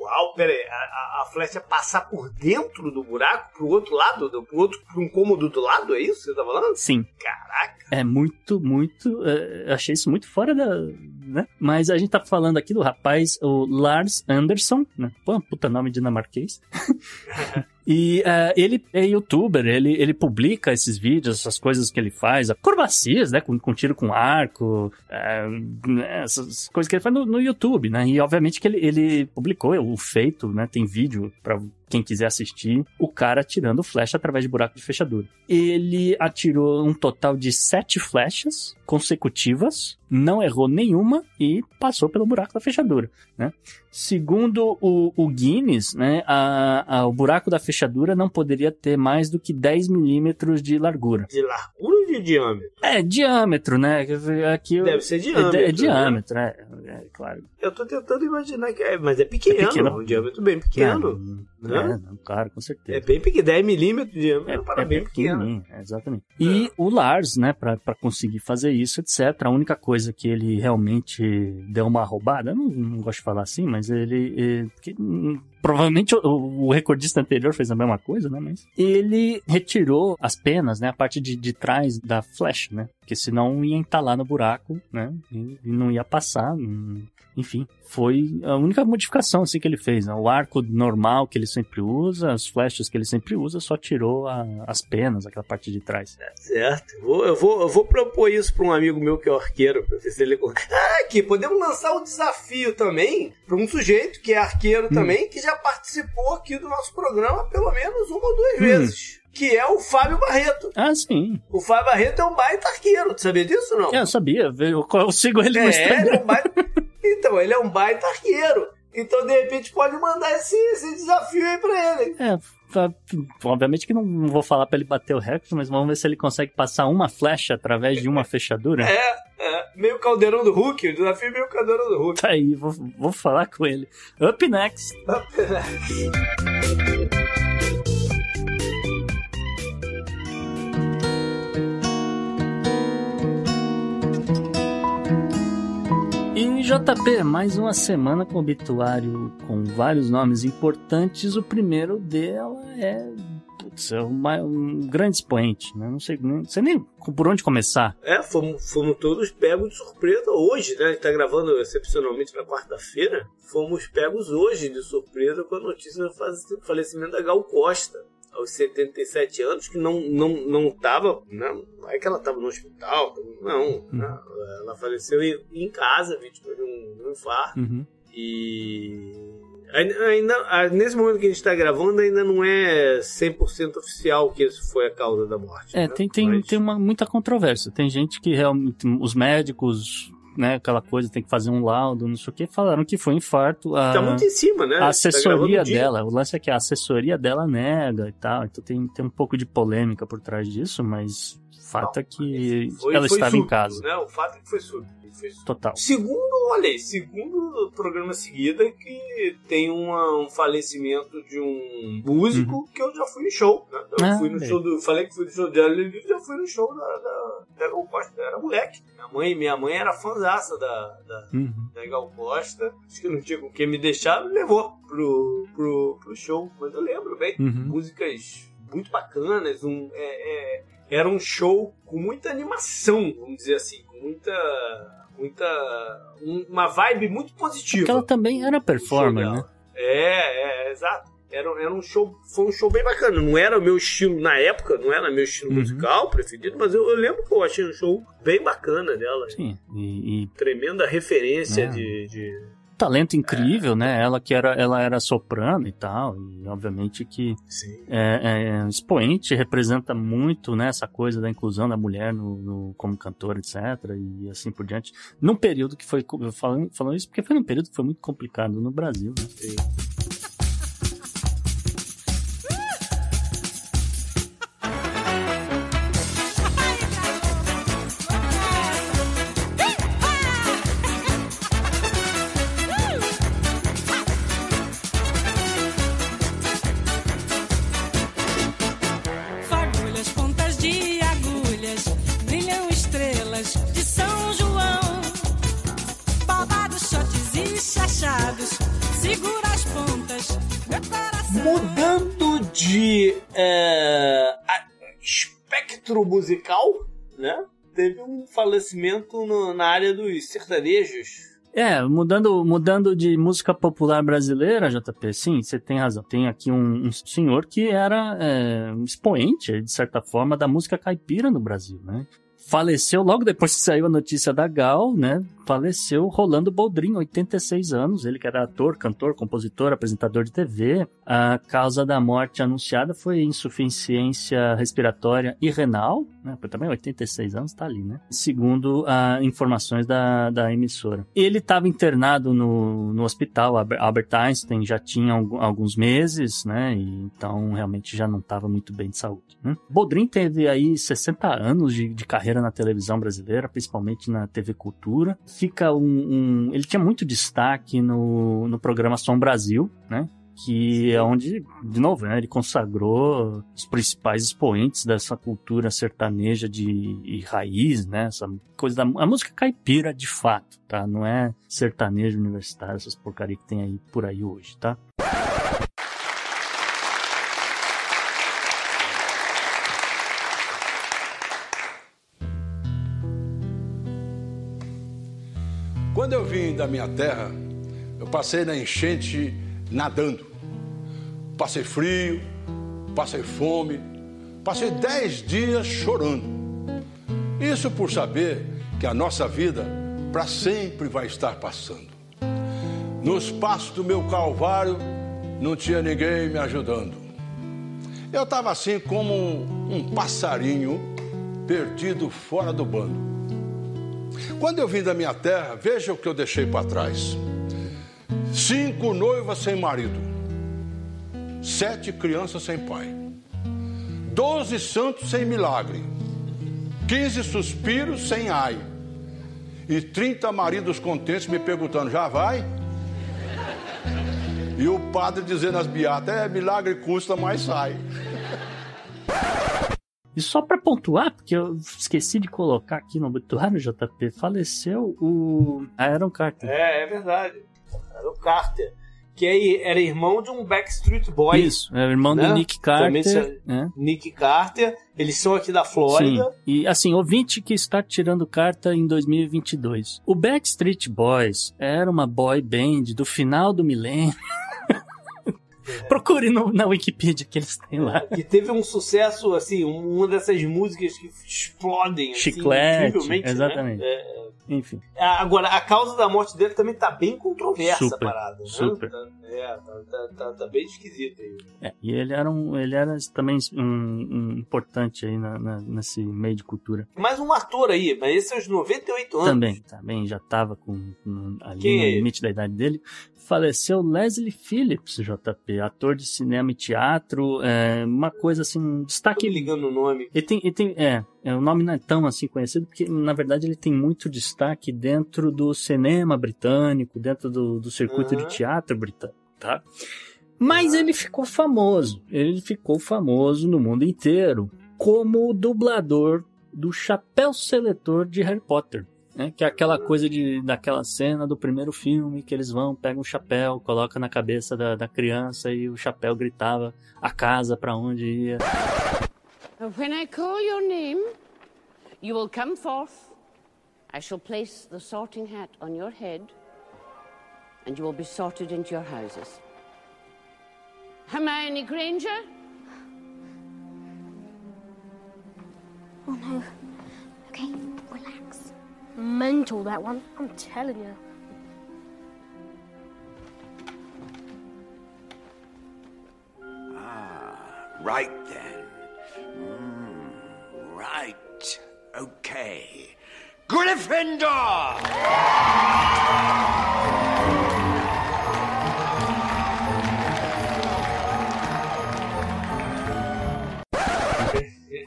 Uau! Uau, pera aí, a, a, flecha passar por dentro do buraco, pro outro lado, do, pro outro, pro um cômodo do lado, é isso que você tá falando? Sim. Caraca. É muito, muito, é, achei isso muito fora da, né? Mas a gente tá falando aqui do rapaz, o Lars Anderson, né? Pô, puta nome dinamarquês. E uh, ele é youtuber, ele, ele publica esses vídeos, essas coisas que ele faz, acrobacias, né? Com, com tiro com arco, uh, essas coisas que ele faz no, no, YouTube, né? E obviamente que ele, ele publicou o feito, né? Tem vídeo para quem quiser assistir, o cara atirando flecha através de buraco de fechadura. Ele atirou um total de sete flechas consecutivas, não errou nenhuma e passou pelo buraco da fechadura, né? Segundo o, o Guinness, né, a, a, o buraco da fechadura não poderia ter mais do que 10 milímetros de largura. De largura ou de diâmetro? É, diâmetro, né? Aqui Deve ser diâmetro. É, é diâmetro, né? é, é, claro. Eu tô tentando imaginar que é, mas é pequeno, é pequeno. um diâmetro bem pequeno. né? É, não, claro, com certeza. É bem pequeno, 10 milímetros de diâmetro, é, é bem pequeno. É, exatamente. E o Lars, né, pra, pra conseguir fazer isso, etc., a única coisa que ele realmente deu uma roubada, não, não gosto de falar assim, mas ele... ele porque, hum, provavelmente o, o, recordista anterior fez a mesma coisa, né? Mas ele retirou as penas, né? A parte de, de trás da flecha, né? Porque senão ia entalar no buraco, né? E, e não ia passar. Não, enfim, foi a única modificação assim que ele fez. Né? O arco normal que ele sempre usa, as flechas que ele sempre usa, só tirou a, as penas, aquela parte de trás. É, certo. Vou, eu, vou, eu vou propor isso para um amigo meu que é arqueiro, pra ver se ele. Ah, aqui, podemos lançar um desafio também para um sujeito que é arqueiro hum. também, que já participou aqui do nosso programa pelo menos uma ou duas hum. vezes que é o Fábio Barreto. Ah, sim. O Fábio Barreto é um baita arqueiro, tu sabia disso não? É, eu sabia, eu, sigo ele no é, Instagram. Ele é um baita... Então, ele é um baita arqueiro. Então, de repente, pode mandar esse, esse desafio aí pra ele. É, obviamente que não vou falar pra ele bater o recorde, mas vamos ver se ele consegue passar uma flecha através de uma fechadura. É, é. Meio caldeirão do Hulk, o desafio é meio caldeirão do Hulk. Tá aí, vou, vou falar com ele. Up next! Up next. JP, mais uma semana com obituário com vários nomes importantes. O primeiro dela é putz, é uma, um grande expoente, né? Não sei, não sei nem por onde começar. É, fomos, fomos todos pegos de surpresa hoje, né? A gente tá gravando excepcionalmente na quarta-feira. Fomos pegos hoje de surpresa com a notícia do falecimento da Gal Costa aos 77 anos, que não não não estava, não, não é que ela estava no hospital, não, uhum. né? ela faleceu em, casa, vítima de um, um infarto. Uhum. E ainda, nesse momento que a gente está gravando, ainda não é 100% oficial que isso foi a causa da morte. É, né? tem, tem, Mas... tem uma, muita controvérsia. Tem gente que realmente, os médicos né, aquela coisa, tem que fazer um laudo, não sei o que, falaram que foi infarto. A, tá muito em cima, né? A tá assessoria tá dela, o lance é que a assessoria dela nega e tal, então tem, tem um pouco de polêmica por trás disso, mas o fato não, é que foi, ela foi estava em casa. Né? O fato é que foi surdo Total. Segundo, olha aí, segundo programa seguida que tem uma, um falecimento de um músico uhum. que eu já fui no show. Né? Eu ah, fui no é. show do. Falei que fui no show de e já fui no show da, da, da Gal Costa. Era moleque. Minha mãe, minha mãe era fãzaça da, da, uhum. da Gal Costa. Acho que não tinha com quem me deixar, me levou pro, pro, pro show. Mas eu lembro bem. Uhum. Músicas muito bacanas. Um, é, é, era um show com muita animação, vamos dizer assim, com muita muita uma vibe muito positiva. Porque ela também era performer, né? É, é, exato. Era, era um show, foi um show bem bacana. Não era o meu estilo na época, não era meu estilo uhum. musical preferido, mas eu, eu, lembro que eu achei um show bem bacana dela. Sim, e. e... Tremenda referência é. de, de talento incrível, é. né? Ela que era, ela era soprano e tal, e obviamente que é, é, expoente representa muito, né, essa coisa da inclusão da mulher no, no, como cantora, etc. E assim por diante. Num período que foi falando, falando isso porque foi num período que foi muito complicado no Brasil, né? Sim. musical, né? Teve um falecimento no, na área dos sertanejos. É, mudando, mudando de música popular brasileira, JP, sim, você tem razão. Tem aqui um, um senhor que era é, um expoente, de certa forma, da música caipira no Brasil, né? Faleceu logo depois que saiu a notícia da Gal, né? Faleceu Rolando Boldrin, 86 anos. Ele que era ator, cantor, compositor, apresentador de TV. A causa da morte anunciada foi insuficiência respiratória e renal, né? Também 86 anos tá ali, né? Segundo a, informações da, da emissora. Ele estava internado no, no hospital Albert Einstein já tinha alguns meses, né? E então realmente já não estava muito bem de saúde. Né? Boldrin teve aí 60 anos de, de carreira na televisão brasileira, principalmente na TV Cultura fica um, um, Ele tinha muito destaque no, no programa Som Brasil, né? que é onde, de novo, né, ele consagrou os principais expoentes dessa cultura sertaneja de raiz, né, essa coisa da a música caipira de fato, tá? Não é sertanejo universitário, essas porcaria que tem aí por aí hoje, tá? Quando eu vim da minha terra, eu passei na enchente nadando. Passei frio, passei fome, passei dez dias chorando. Isso por saber que a nossa vida para sempre vai estar passando. Nos passos do meu calvário não tinha ninguém me ajudando. Eu estava assim como um, um passarinho perdido fora do bando. Quando eu vim da minha terra, veja o que eu deixei para trás: cinco noivas sem marido, sete crianças sem pai, doze santos sem milagre, quinze suspiros sem ai, e trinta maridos contentes me perguntando: já vai? E o padre dizendo às beatas: é, milagre custa, mas sai. E só para pontuar, porque eu esqueci de colocar aqui no obituário, JP, faleceu o Aaron Carter. É, é verdade. Aaron Carter. Que é, era irmão de um Backstreet Boy. Isso, é irmão né? do Nick Carter. É. Nick Carter. Eles são aqui da Flórida. Sim. E assim, ouvinte que está tirando carta em 2022. O Backstreet Boys era uma boy band do final do milênio. Procure no, na Wikipedia que eles têm lá. Que teve um sucesso, assim, uma dessas músicas que explodem. Assim, Chiclete, né? exatamente. Né? É, Enfim. Agora, a causa da morte dele também tá bem controversa super, a parada. Né? Super. Tá, é, tá, tá, tá, tá, bem esquisito aí. É, e ele era, um, ele era também um, um importante aí na, na, nesse meio de cultura. Mais um ator aí, mas esse é os 98 anos. Também, também já tava com, ali Quem no é limite da idade dele faleceu Leslie Phillips, JP, ator de cinema e teatro, é, uma coisa assim, um destaque. Tô ligando o nome. Ele tem, ele tem, é, é, o nome não é tão assim conhecido, porque na verdade ele tem muito destaque dentro do cinema britânico, dentro do, do circuito uhum. de teatro britânico, tá? Mas ele ficou famoso, ele ficou famoso no mundo inteiro como dublador do chapéu seletor de Harry Potter. Né? Que é aquela coisa de, daquela cena do primeiro filme que eles vão, pegam um chapéu, colocam na cabeça da, da criança e o chapéu gritava a casa para onde ia. When I call your name, you will come forth. I shall place the sorting hat on your head and you will be sorted into your houses. Hermione Granger? Oh no. Okay, relax. Mental, that one. I'm telling you. Ah, right then. Mm, right. Okay. Gryffindor!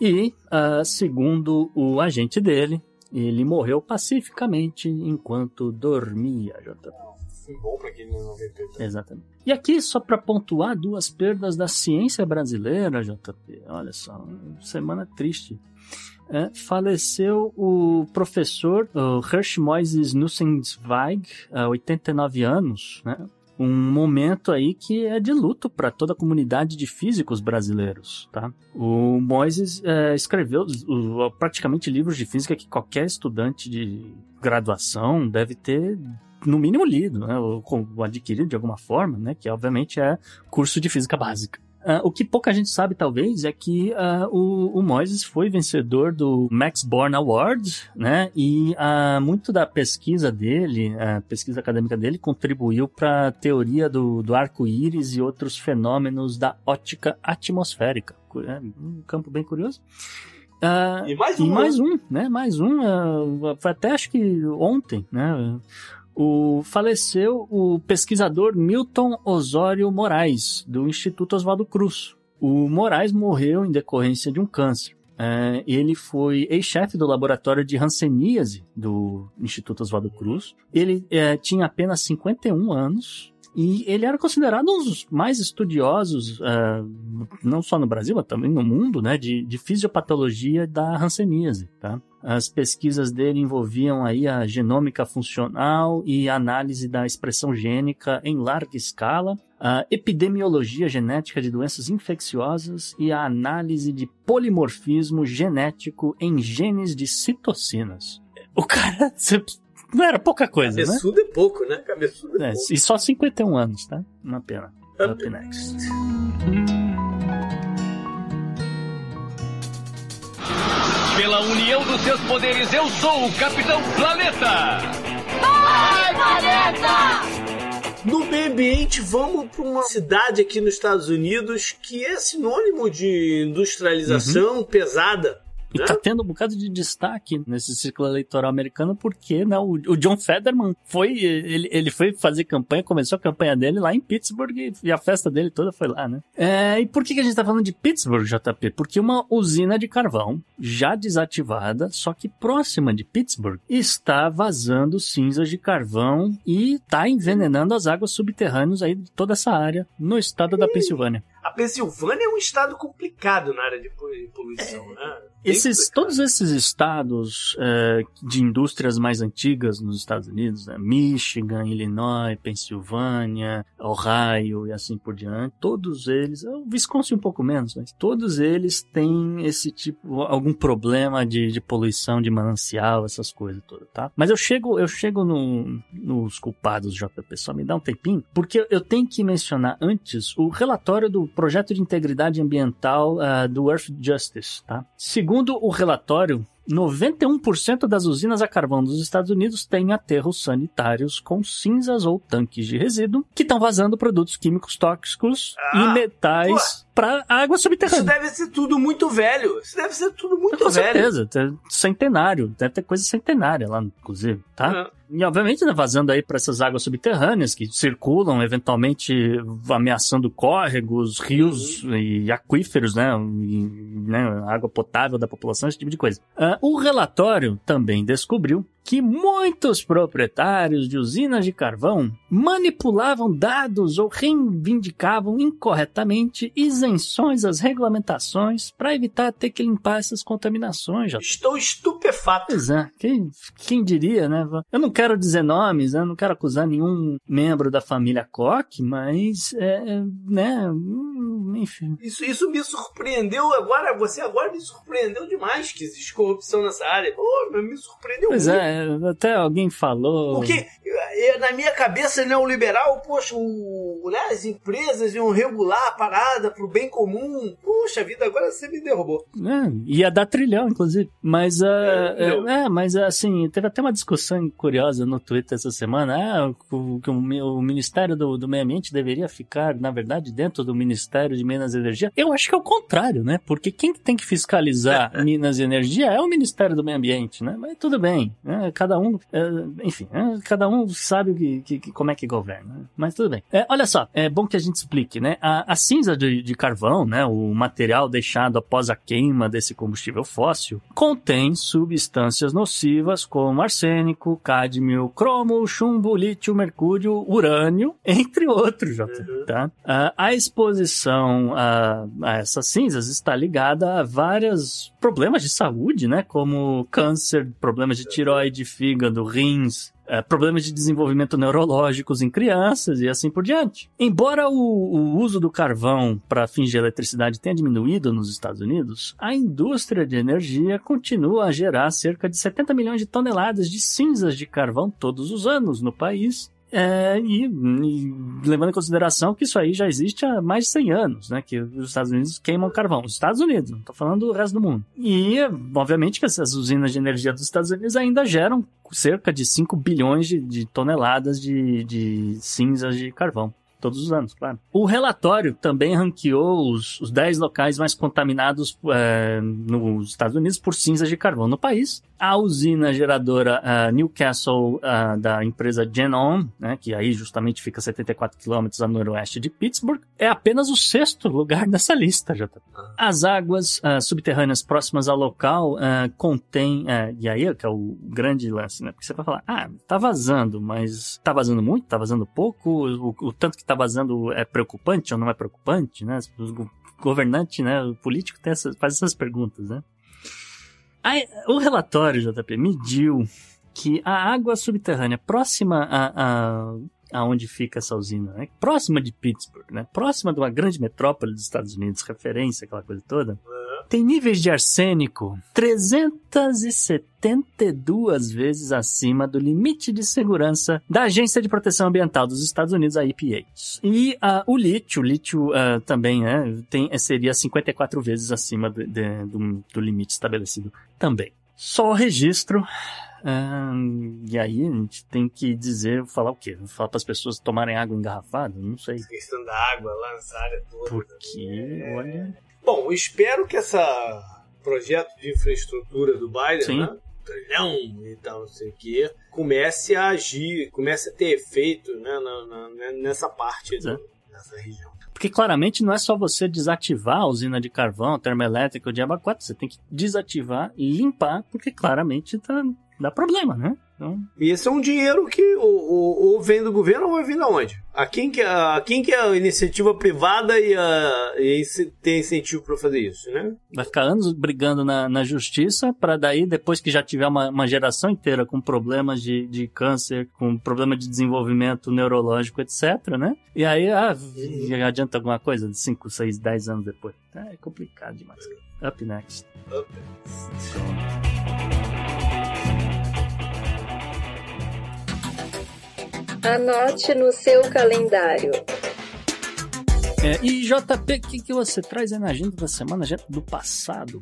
E, uh, segundo o agente dele, ele morreu pacificamente enquanto dormia, JP. Foi bom pra quem não viu. Exatamente. E aqui, só para pontuar duas perdas da ciência brasileira, JP. Olha só, semana triste. É, faleceu o professor o Hirsch Moises Nussensweig, 89 anos, né? Um momento aí que é de luto para toda a comunidade de físicos brasileiros, tá? O Moises é, escreveu o, praticamente livros de física que qualquer estudante de graduação deve ter no mínimo lido, né? Ou, adquirido de alguma forma, né? Que obviamente é curso de física básica. Uh, o que pouca gente sabe, talvez, é que uh, o, o Moises foi vencedor do Max Born Award, né? E uh, muito da pesquisa dele, a pesquisa acadêmica dele, contribuiu para a teoria do, do arco-íris e outros fenômenos da ótica atmosférica. É um campo bem curioso. Uh, e mais um. E mais um, né? Mais um. Uh, foi até acho que ontem, né? O, faleceu o pesquisador Milton Osório Moraes, do Instituto Oswaldo Cruz. O Moraes morreu em decorrência de um câncer. É, ele foi ex-chefe do laboratório de Hanseníase do Instituto Oswaldo Cruz. Ele é, tinha apenas 51 anos e ele era considerado um dos mais estudiosos, uh, não só no Brasil, mas também no mundo, né, de, de fisiopatologia da hanseníase, tá? As pesquisas dele envolviam aí a genômica funcional e a análise da expressão gênica em larga escala, a epidemiologia genética de doenças infecciosas e a análise de polimorfismo genético em genes de citocinas. O cara, não era pouca coisa, Cabeçudo né? é pouco, né? Cabeçudo é, é pouco. E só 51 anos, tá? Uma pena. Up, Up next. Pela união dos seus poderes, eu sou o Capitão Planeta! Vai, Planeta! No meio ambiente, vamos para uma cidade aqui nos Estados Unidos que é sinônimo de industrialização uhum. pesada. E tá tendo um bocado de destaque nesse ciclo eleitoral americano porque né, o, o John Federman foi ele, ele foi fazer campanha, começou a campanha dele lá em Pittsburgh e, e a festa dele toda foi lá, né? É, e por que, que a gente tá falando de Pittsburgh, JP? Porque uma usina de carvão já desativada, só que próxima de Pittsburgh, está vazando cinzas de carvão e tá envenenando as águas subterrâneas aí de toda essa área no estado da Pensilvânia. A Pensilvânia é um estado complicado na área de poluição, é, né? Esses, todos esses estados é, de indústrias mais antigas nos Estados Unidos, né? Michigan, Illinois, Pensilvânia, Ohio e assim por diante, todos eles, o Wisconsin um pouco menos, mas todos eles têm esse tipo, algum problema de, de poluição de manancial, essas coisas todas, tá? Mas eu chego, eu chego no, nos culpados, JP, só me dá um tempinho, porque eu tenho que mencionar antes o relatório do projeto de integridade ambiental uh, do Earth Justice, tá? Segundo o relatório, 91% das usinas a carvão dos Estados Unidos têm aterros sanitários com cinzas ou tanques de resíduo que estão vazando produtos químicos tóxicos ah, e metais para água subterrânea. Isso deve ser tudo muito velho. Isso deve ser tudo muito com velho. Com certeza, centenário. Deve ter coisa centenária lá, inclusive, tá? É. E obviamente, né, vazando aí para essas águas subterrâneas que circulam, eventualmente ameaçando córregos, rios uhum. e aquíferos, né? E, né? Água potável da população, esse tipo de coisa. Uh, o relatório também descobriu que muitos proprietários de usinas de carvão manipulavam dados ou reivindicavam incorretamente isenções às regulamentações para evitar ter que limpar essas contaminações. Já. Estou estupefato. Pois é, quem, quem diria, né? Eu não quero dizer nomes, né? não quero acusar nenhum membro da família Koch, mas, é, é né? Hum, enfim. Isso, isso me surpreendeu agora, você agora me surpreendeu demais que existe corrupção nessa área. Pô, me surpreendeu pois muito. é, até alguém falou. Porque na minha cabeça neoliberal, poxa, o né, as empresas iam regular a parada pro bem comum. Puxa vida, agora você me derrubou. É, ia dar trilhão, inclusive. Mas, uh, é, é, mas assim, teve até uma discussão curiosa no Twitter essa semana. Ah, o, que o, o Ministério do, do Meio Ambiente deveria ficar, na verdade, dentro do Ministério de Minas e Energia. Eu acho que é o contrário, né? Porque quem tem que fiscalizar Minas e Energia é o Ministério do Meio Ambiente, né? Mas tudo bem. Né? Cada um, é, enfim, é, cada um sabe que, que, como é que governa. Né? Mas tudo bem. É, olha só, é bom que a gente explique, né? A, a cinza de, de, carvão, né? O material deixado após a queima desse combustível fóssil, contém substâncias nocivas como arsênico, cádmio, cromo, chumbo, lítio, mercúrio, urânio, entre outros, Jota, uhum. tá? A, a exposição a, a essas cinzas está ligada a vários problemas de saúde, né? Como câncer, problemas de tiroide, fígado, rins, é, problemas de desenvolvimento neurológicos em crianças e assim por diante. Embora o, o uso do carvão para fins de eletricidade tenha diminuído nos Estados Unidos, a indústria de energia continua a gerar cerca de 70 milhões de toneladas de cinzas de carvão todos os anos no país é, e, e, levando em consideração que isso aí já existe há mais de 100 anos, né? Que os Estados Unidos queimam carvão. Os Estados Unidos, não estou falando do resto do mundo. E, obviamente, que essas usinas de energia dos Estados Unidos ainda geram cerca de 5 bilhões de, de toneladas de, de cinzas de carvão todos os anos, claro. O relatório também ranqueou os, os 10 locais mais contaminados é, nos Estados Unidos por cinzas de carvão no país. A usina geradora uh, Newcastle uh, da empresa Genon, né, que aí justamente fica 74 quilômetros a noroeste de Pittsburgh, é apenas o sexto lugar dessa lista, já. As águas uh, subterrâneas próximas ao local contêm, e aí é que é o grande lance, né? Porque você vai falar, ah, tá vazando, mas tá vazando muito, tá vazando pouco, o, o tanto que tá vazando é preocupante ou não é preocupante, né? Governante, né, o político faz essas perguntas, né? O relatório, JP, mediu que a água subterrânea próxima a, a, a onde fica essa usina, né? próxima de Pittsburgh, né? próxima de uma grande metrópole dos Estados Unidos, referência, aquela coisa toda, tem níveis de arsênico 372 vezes acima do limite de segurança da Agência de Proteção Ambiental dos Estados Unidos, a EPA. E uh, o lítio, o lítio uh, também né, tem, seria 54 vezes acima de, de, do, do limite estabelecido também. Só o e aí a gente tem que dizer, falar o quê? Falar para as pessoas tomarem água engarrafada? Não sei. questão da água lá nessa área toda. Porque, é... olha. Bom, espero que essa projeto de infraestrutura do Biden, Sim. né? trilhão e tal, não sei o que, comece a agir, comece a ter efeito né, na, na, né, nessa parte do, dessa região. Porque claramente não é só você desativar a usina de carvão, termoelétrica, o diabo 4, você tem que desativar e limpar, porque claramente tá, dá problema, né? Então... E esse é um dinheiro que ou, ou, vem do governo ou vai vir de onde? A quem que, a quem que é a iniciativa privada e, a, e tem incentivo para fazer isso, né? Vai ficar anos brigando na, na justiça para daí, depois que já tiver uma, uma geração inteira com problemas de, de câncer, com problema de desenvolvimento neurológico, etc, né? E aí, ah, adianta alguma coisa de 5, 6, 10 anos depois. É complicado demais. Up next. Up next. Anote no seu calendário. É, e JP, o que, que você traz aí na agenda da semana, do passado?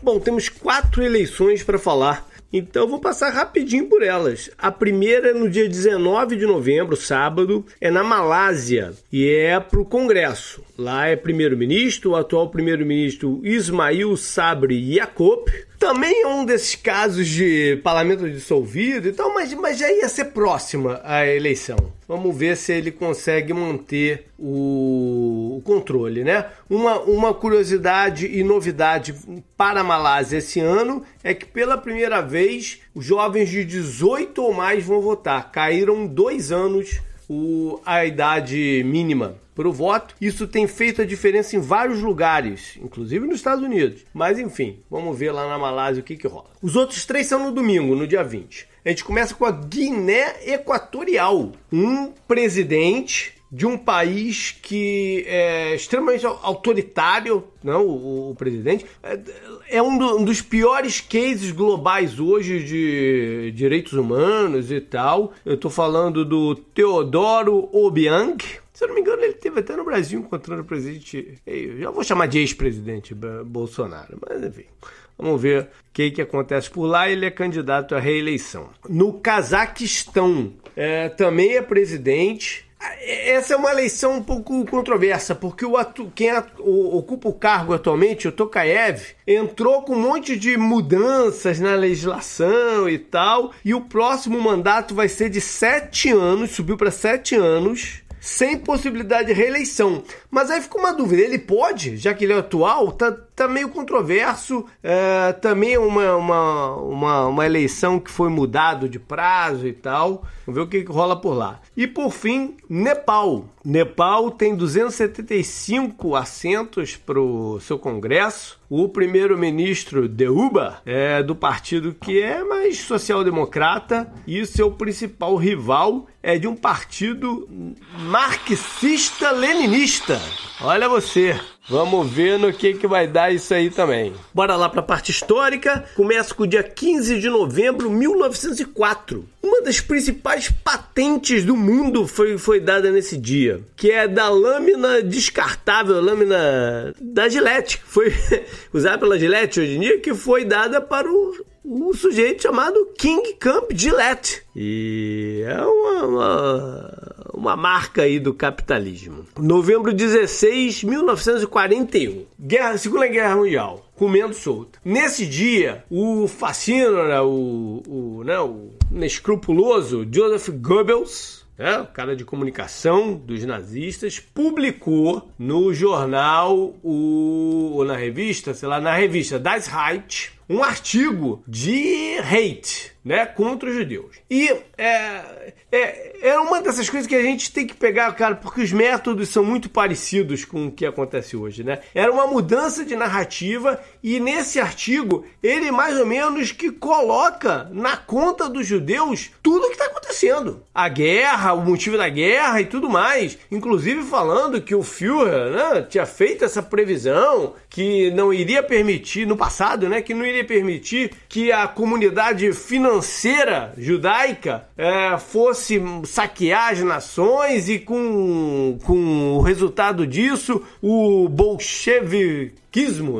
Bom, temos quatro eleições para falar, então eu vou passar rapidinho por elas. A primeira é no dia 19 de novembro, sábado, é na Malásia e é para o Congresso. Lá é primeiro-ministro, o atual primeiro-ministro Ismail Sabri Yaakob também é um desses casos de parlamento dissolvido e tal, mas, mas já ia ser próxima a eleição. Vamos ver se ele consegue manter o, o, controle, né? Uma, uma curiosidade e novidade para a Malásia esse ano é que pela primeira vez os jovens de 18 ou mais vão votar. Caíram dois anos o, a idade mínima para o voto. Isso tem feito a diferença em vários lugares, inclusive nos Estados Unidos. Mas enfim, vamos ver lá na Malásia o que, que rola. Os outros três são no domingo, no dia 20. A gente começa com a Guiné Equatorial. Um presidente de um país que é extremamente autoritário, não, o, o presidente, é, é um, do, um, dos piores cases globais hoje de direitos humanos e tal. Eu estou falando do Teodoro Obiang, Se eu não me engano, ele teve até no Brasil encontrando o presidente. Eu já vou chamar de ex-presidente Bolsonaro, mas enfim. Vamos ver o que, que acontece por lá. Ele é candidato à reeleição. No Cazaquistão, é, também é presidente. Essa é uma eleição um pouco controversa, porque o atu... quem ocupa o cargo atualmente, o Tokayev, entrou com um monte de mudanças na legislação e tal, e o próximo mandato vai ser de sete anos, subiu para sete anos, sem possibilidade de reeleição. Mas aí fica uma dúvida, ele pode, já que ele é atual, tá, tá meio controverso, é, também é uma, uma, uma, uma, eleição que foi mudado de prazo e tal. Vamos ver o que, que rola por lá. E por fim, Nepal. Nepal tem 275 assentos para o seu congresso. O primeiro-ministro Deuba é do partido que é mais social-democrata e seu principal rival é de um partido marxista-leninista. Olha você. Vamos ver no que, que vai dar isso aí também. Bora lá para a parte histórica. Começa com o dia 15 de novembro de 1904. Uma das principais patentes do mundo foi, foi dada nesse dia, que é da lâmina descartável, lâmina da Gillette, que foi usada pela Gillette hoje em dia, que foi dada para o um sujeito chamado King Camp Gillette. E é uma, uma, uma, marca aí do capitalismo. Novembro 16, 1941. Guerra, Segunda Guerra Mundial. Comendo solto. Nesse dia, o fascínio, né, o, o, né, o inescrupuloso Joseph Goebbels, né, o cara de comunicação dos nazistas, publicou no jornal, o, ou na revista, sei lá, na revista Das Reich, um artigo de hate né, contra os judeus. E é, é, é uma dessas coisas que a gente tem que pegar, cara, porque os métodos são muito parecidos com o que acontece hoje, né? Era uma mudança de narrativa e nesse artigo ele mais ou menos que coloca na conta dos judeus tudo o que está acontecendo. A guerra, o motivo da guerra e tudo mais. Inclusive falando que o Führer né, tinha feito essa previsão que não iria permitir, no passado, né, que não iria permitir que a comunidade financeira judaica é, fosse saquear as nações e com, com o resultado disso o bolchevique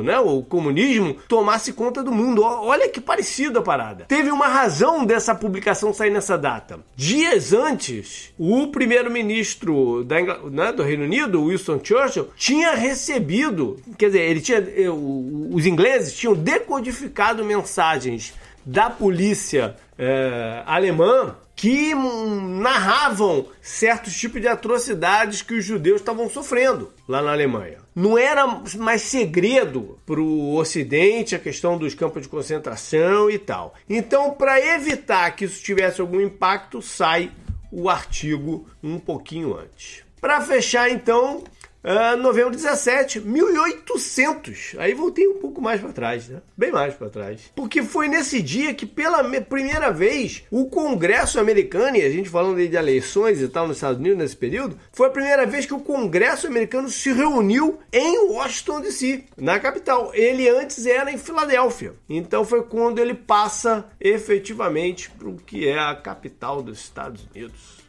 né, o comunismo, tomasse conta do mundo. Olha que parecido a parada. Teve uma razão dessa publicação sair nessa data. Dias antes, o primeiro-ministro né, do Reino Unido, Winston Churchill, tinha recebido, quer dizer, ele tinha, eh, os ingleses tinham decodificado mensagens da polícia é, alemã que narravam certos tipos de atrocidades que os judeus estavam sofrendo lá na Alemanha. Não era mais segredo para o Ocidente a questão dos campos de concentração e tal. Então, para evitar que isso tivesse algum impacto, sai o artigo um pouquinho antes. Para fechar, então, Uh, novembro 17, 1800. Aí voltei um pouco mais para trás, né? Bem mais para trás. Porque foi nesse dia que, pela primeira vez, o Congresso americano, e a gente falando de eleições e tal nos Estados Unidos nesse período, foi a primeira vez que o Congresso americano se reuniu em Washington DC, na capital. Ele antes era em Filadélfia. Então foi quando ele passa efetivamente para o que é a capital dos Estados Unidos.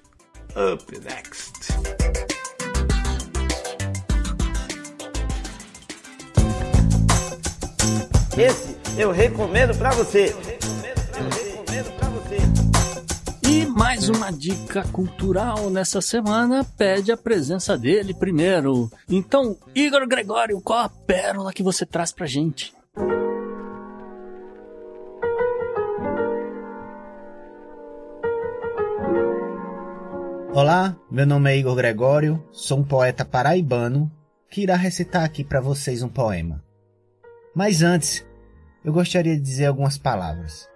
Up next. Esse eu recomendo para você. E mais uma dica cultural nessa semana pede a presença dele primeiro. Então, Igor Gregório, qual a pérola que você traz pra gente? Olá, meu nome é Igor Gregório, sou um poeta paraibano que irá recitar aqui para vocês um poema. Mas antes, eu gostaria de dizer algumas palavras.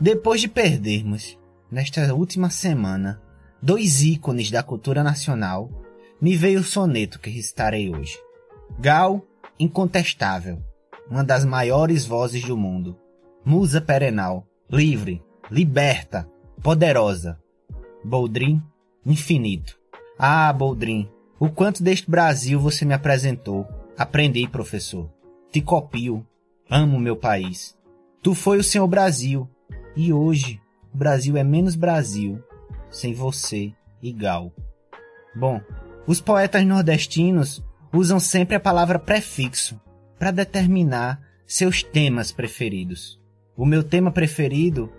Depois de perdermos, nesta última semana, dois ícones da cultura nacional, me veio o soneto que recitarei hoje. Gal, incontestável, uma das maiores vozes do mundo. Musa perenal, livre, liberta, poderosa. Boldrin, infinito. Ah, Boldrin, o quanto deste Brasil você me apresentou. Aprendi, professor. Te copio. Amo meu país. Tu foi o Senhor Brasil. E hoje, o Brasil é menos Brasil sem você e Gal. Bom, Os poetas nordestinos usam sempre a palavra prefixo para determinar seus temas preferidos. O meu tema preferido,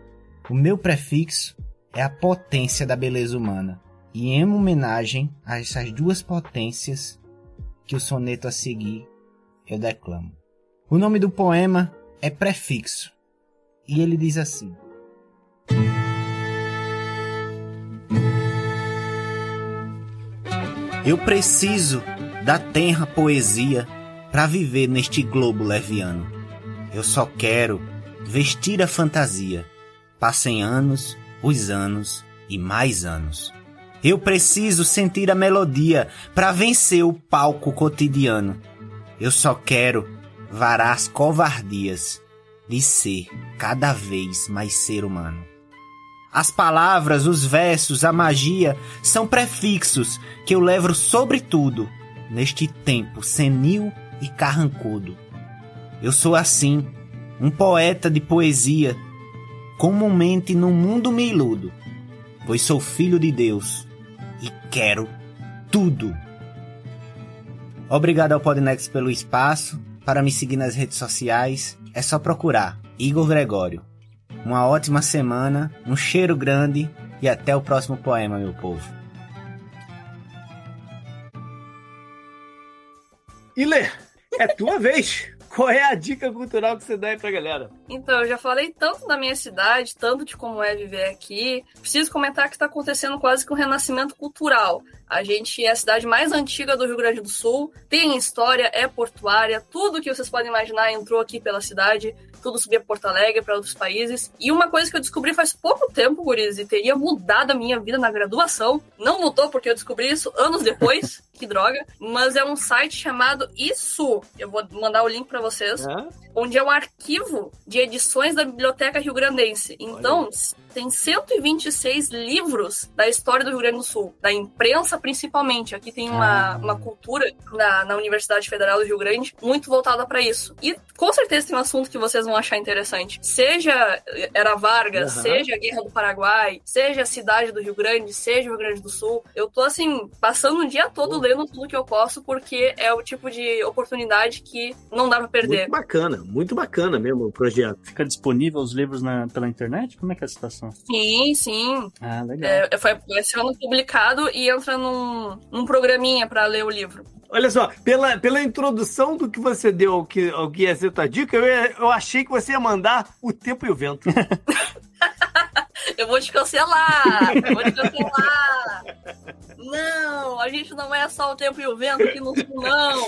o meu prefixo, é a potência da beleza humana. E em homenagem a essas duas potências que o soneto a seguir eu declamo. O nome do poema é Prefixo e ele diz assim: Eu preciso da tenra poesia para viver neste globo leviano. Eu só quero vestir a fantasia. Passem anos, os anos e mais anos. Eu preciso sentir a melodia para vencer o palco cotidiano. Eu só quero varar as covardias de ser cada vez mais ser humano. As palavras, os versos, a magia são prefixos que eu levo sobretudo neste tempo senil e carrancudo. Eu sou assim, um poeta de poesia, comumente no mundo me iludo, pois sou filho de Deus e quero tudo. Obrigado ao Podnext pelo espaço. Para me seguir nas redes sociais, é só procurar Igor Gregório. Uma ótima semana, um cheiro grande e até o próximo poema, meu povo. Ile, é tua vez. Qual é a dica cultural que você dá aí pra galera? Então, eu já falei tanto da minha cidade, tanto de como é viver aqui. Preciso comentar que está acontecendo quase que um renascimento cultural. A gente é a cidade mais antiga do Rio Grande do Sul, tem história, é portuária, tudo que vocês podem imaginar entrou aqui pela cidade tudo subia Porto Alegre para outros países. E uma coisa que eu descobri faz pouco tempo, Guris, e teria mudado a minha vida na graduação. Não mudou porque eu descobri isso anos depois. que droga. Mas é um site chamado Isso. Eu vou mandar o link para vocês. É? Onde é um arquivo de edições da Biblioteca Rio Grandense. Então, tem 126 livros da história do Rio Grande do Sul, da imprensa principalmente. Aqui tem uma, ah. uma cultura na, na Universidade Federal do Rio Grande muito voltada para isso. E com certeza tem um assunto que vocês vão achar interessante. Seja Era Vargas, uhum. seja a Guerra do Paraguai, seja a cidade do Rio Grande, seja o Rio Grande do Sul. Eu tô assim, passando o dia todo uhum. lendo tudo que eu posso, porque é o tipo de oportunidade que não dá pra perder. Muito bacana, muito bacana mesmo o projeto. Fica disponível os livros na, pela internet? Como é que é a situação? Sim, sim. Ah, legal. É, foi esse ano publicado e entra num, num programinha para ler o livro. Olha só, pela, pela introdução do que você deu ao que, ao que ia ser tua dica, eu, eu achei que você ia mandar o tempo e o vento. eu vou te cancelar! Eu vou te cancelar! Não, a gente não é só o tempo e o vento aqui no sul, não!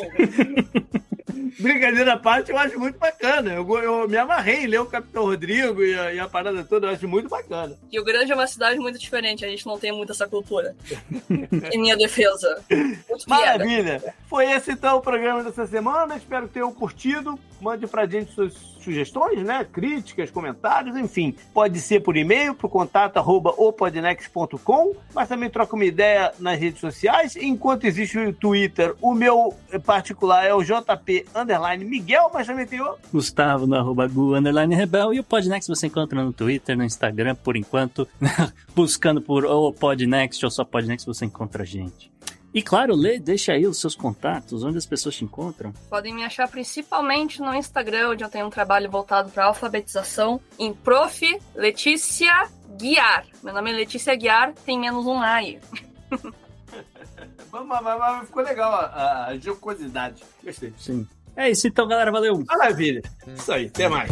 Brincadeira à parte, eu acho muito bacana. Eu, eu me amarrei em ler o Capitão Rodrigo e a, e a, parada toda, eu acho muito bacana. E o Grande é uma cidade muito diferente, a gente não tem muito essa cultura. em minha defesa. Muito Maravilha! Foi esse então o programa dessa semana, espero que tenham curtido. Mande pra gente suas sugestões, né? Críticas, comentários, enfim. Pode ser por e-mail, pro contato arroba opodnext.com, mas também troca uma ideia nas redes sociais. Enquanto existe o Twitter, o meu particular é o JP underline Miguel, mas também tem o Gustavo no arroba Gu underline Rebel e o Podnext você encontra no Twitter, no Instagram, por enquanto, buscando por ou Podnext ou só Podnext você encontra a gente. E claro, Lê, deixa aí os seus contatos, onde as pessoas te encontram. Podem me achar principalmente no Instagram, onde eu tenho um trabalho voltado para alfabetização, em Prof. Letícia Guiar. Meu nome é Letícia Guiar, tem menos um A aí. mas, mas, mas, ficou legal a, a jocosidade. Gostei. Sim. É isso então, galera. Valeu. Maravilha. Isso aí. Até mais.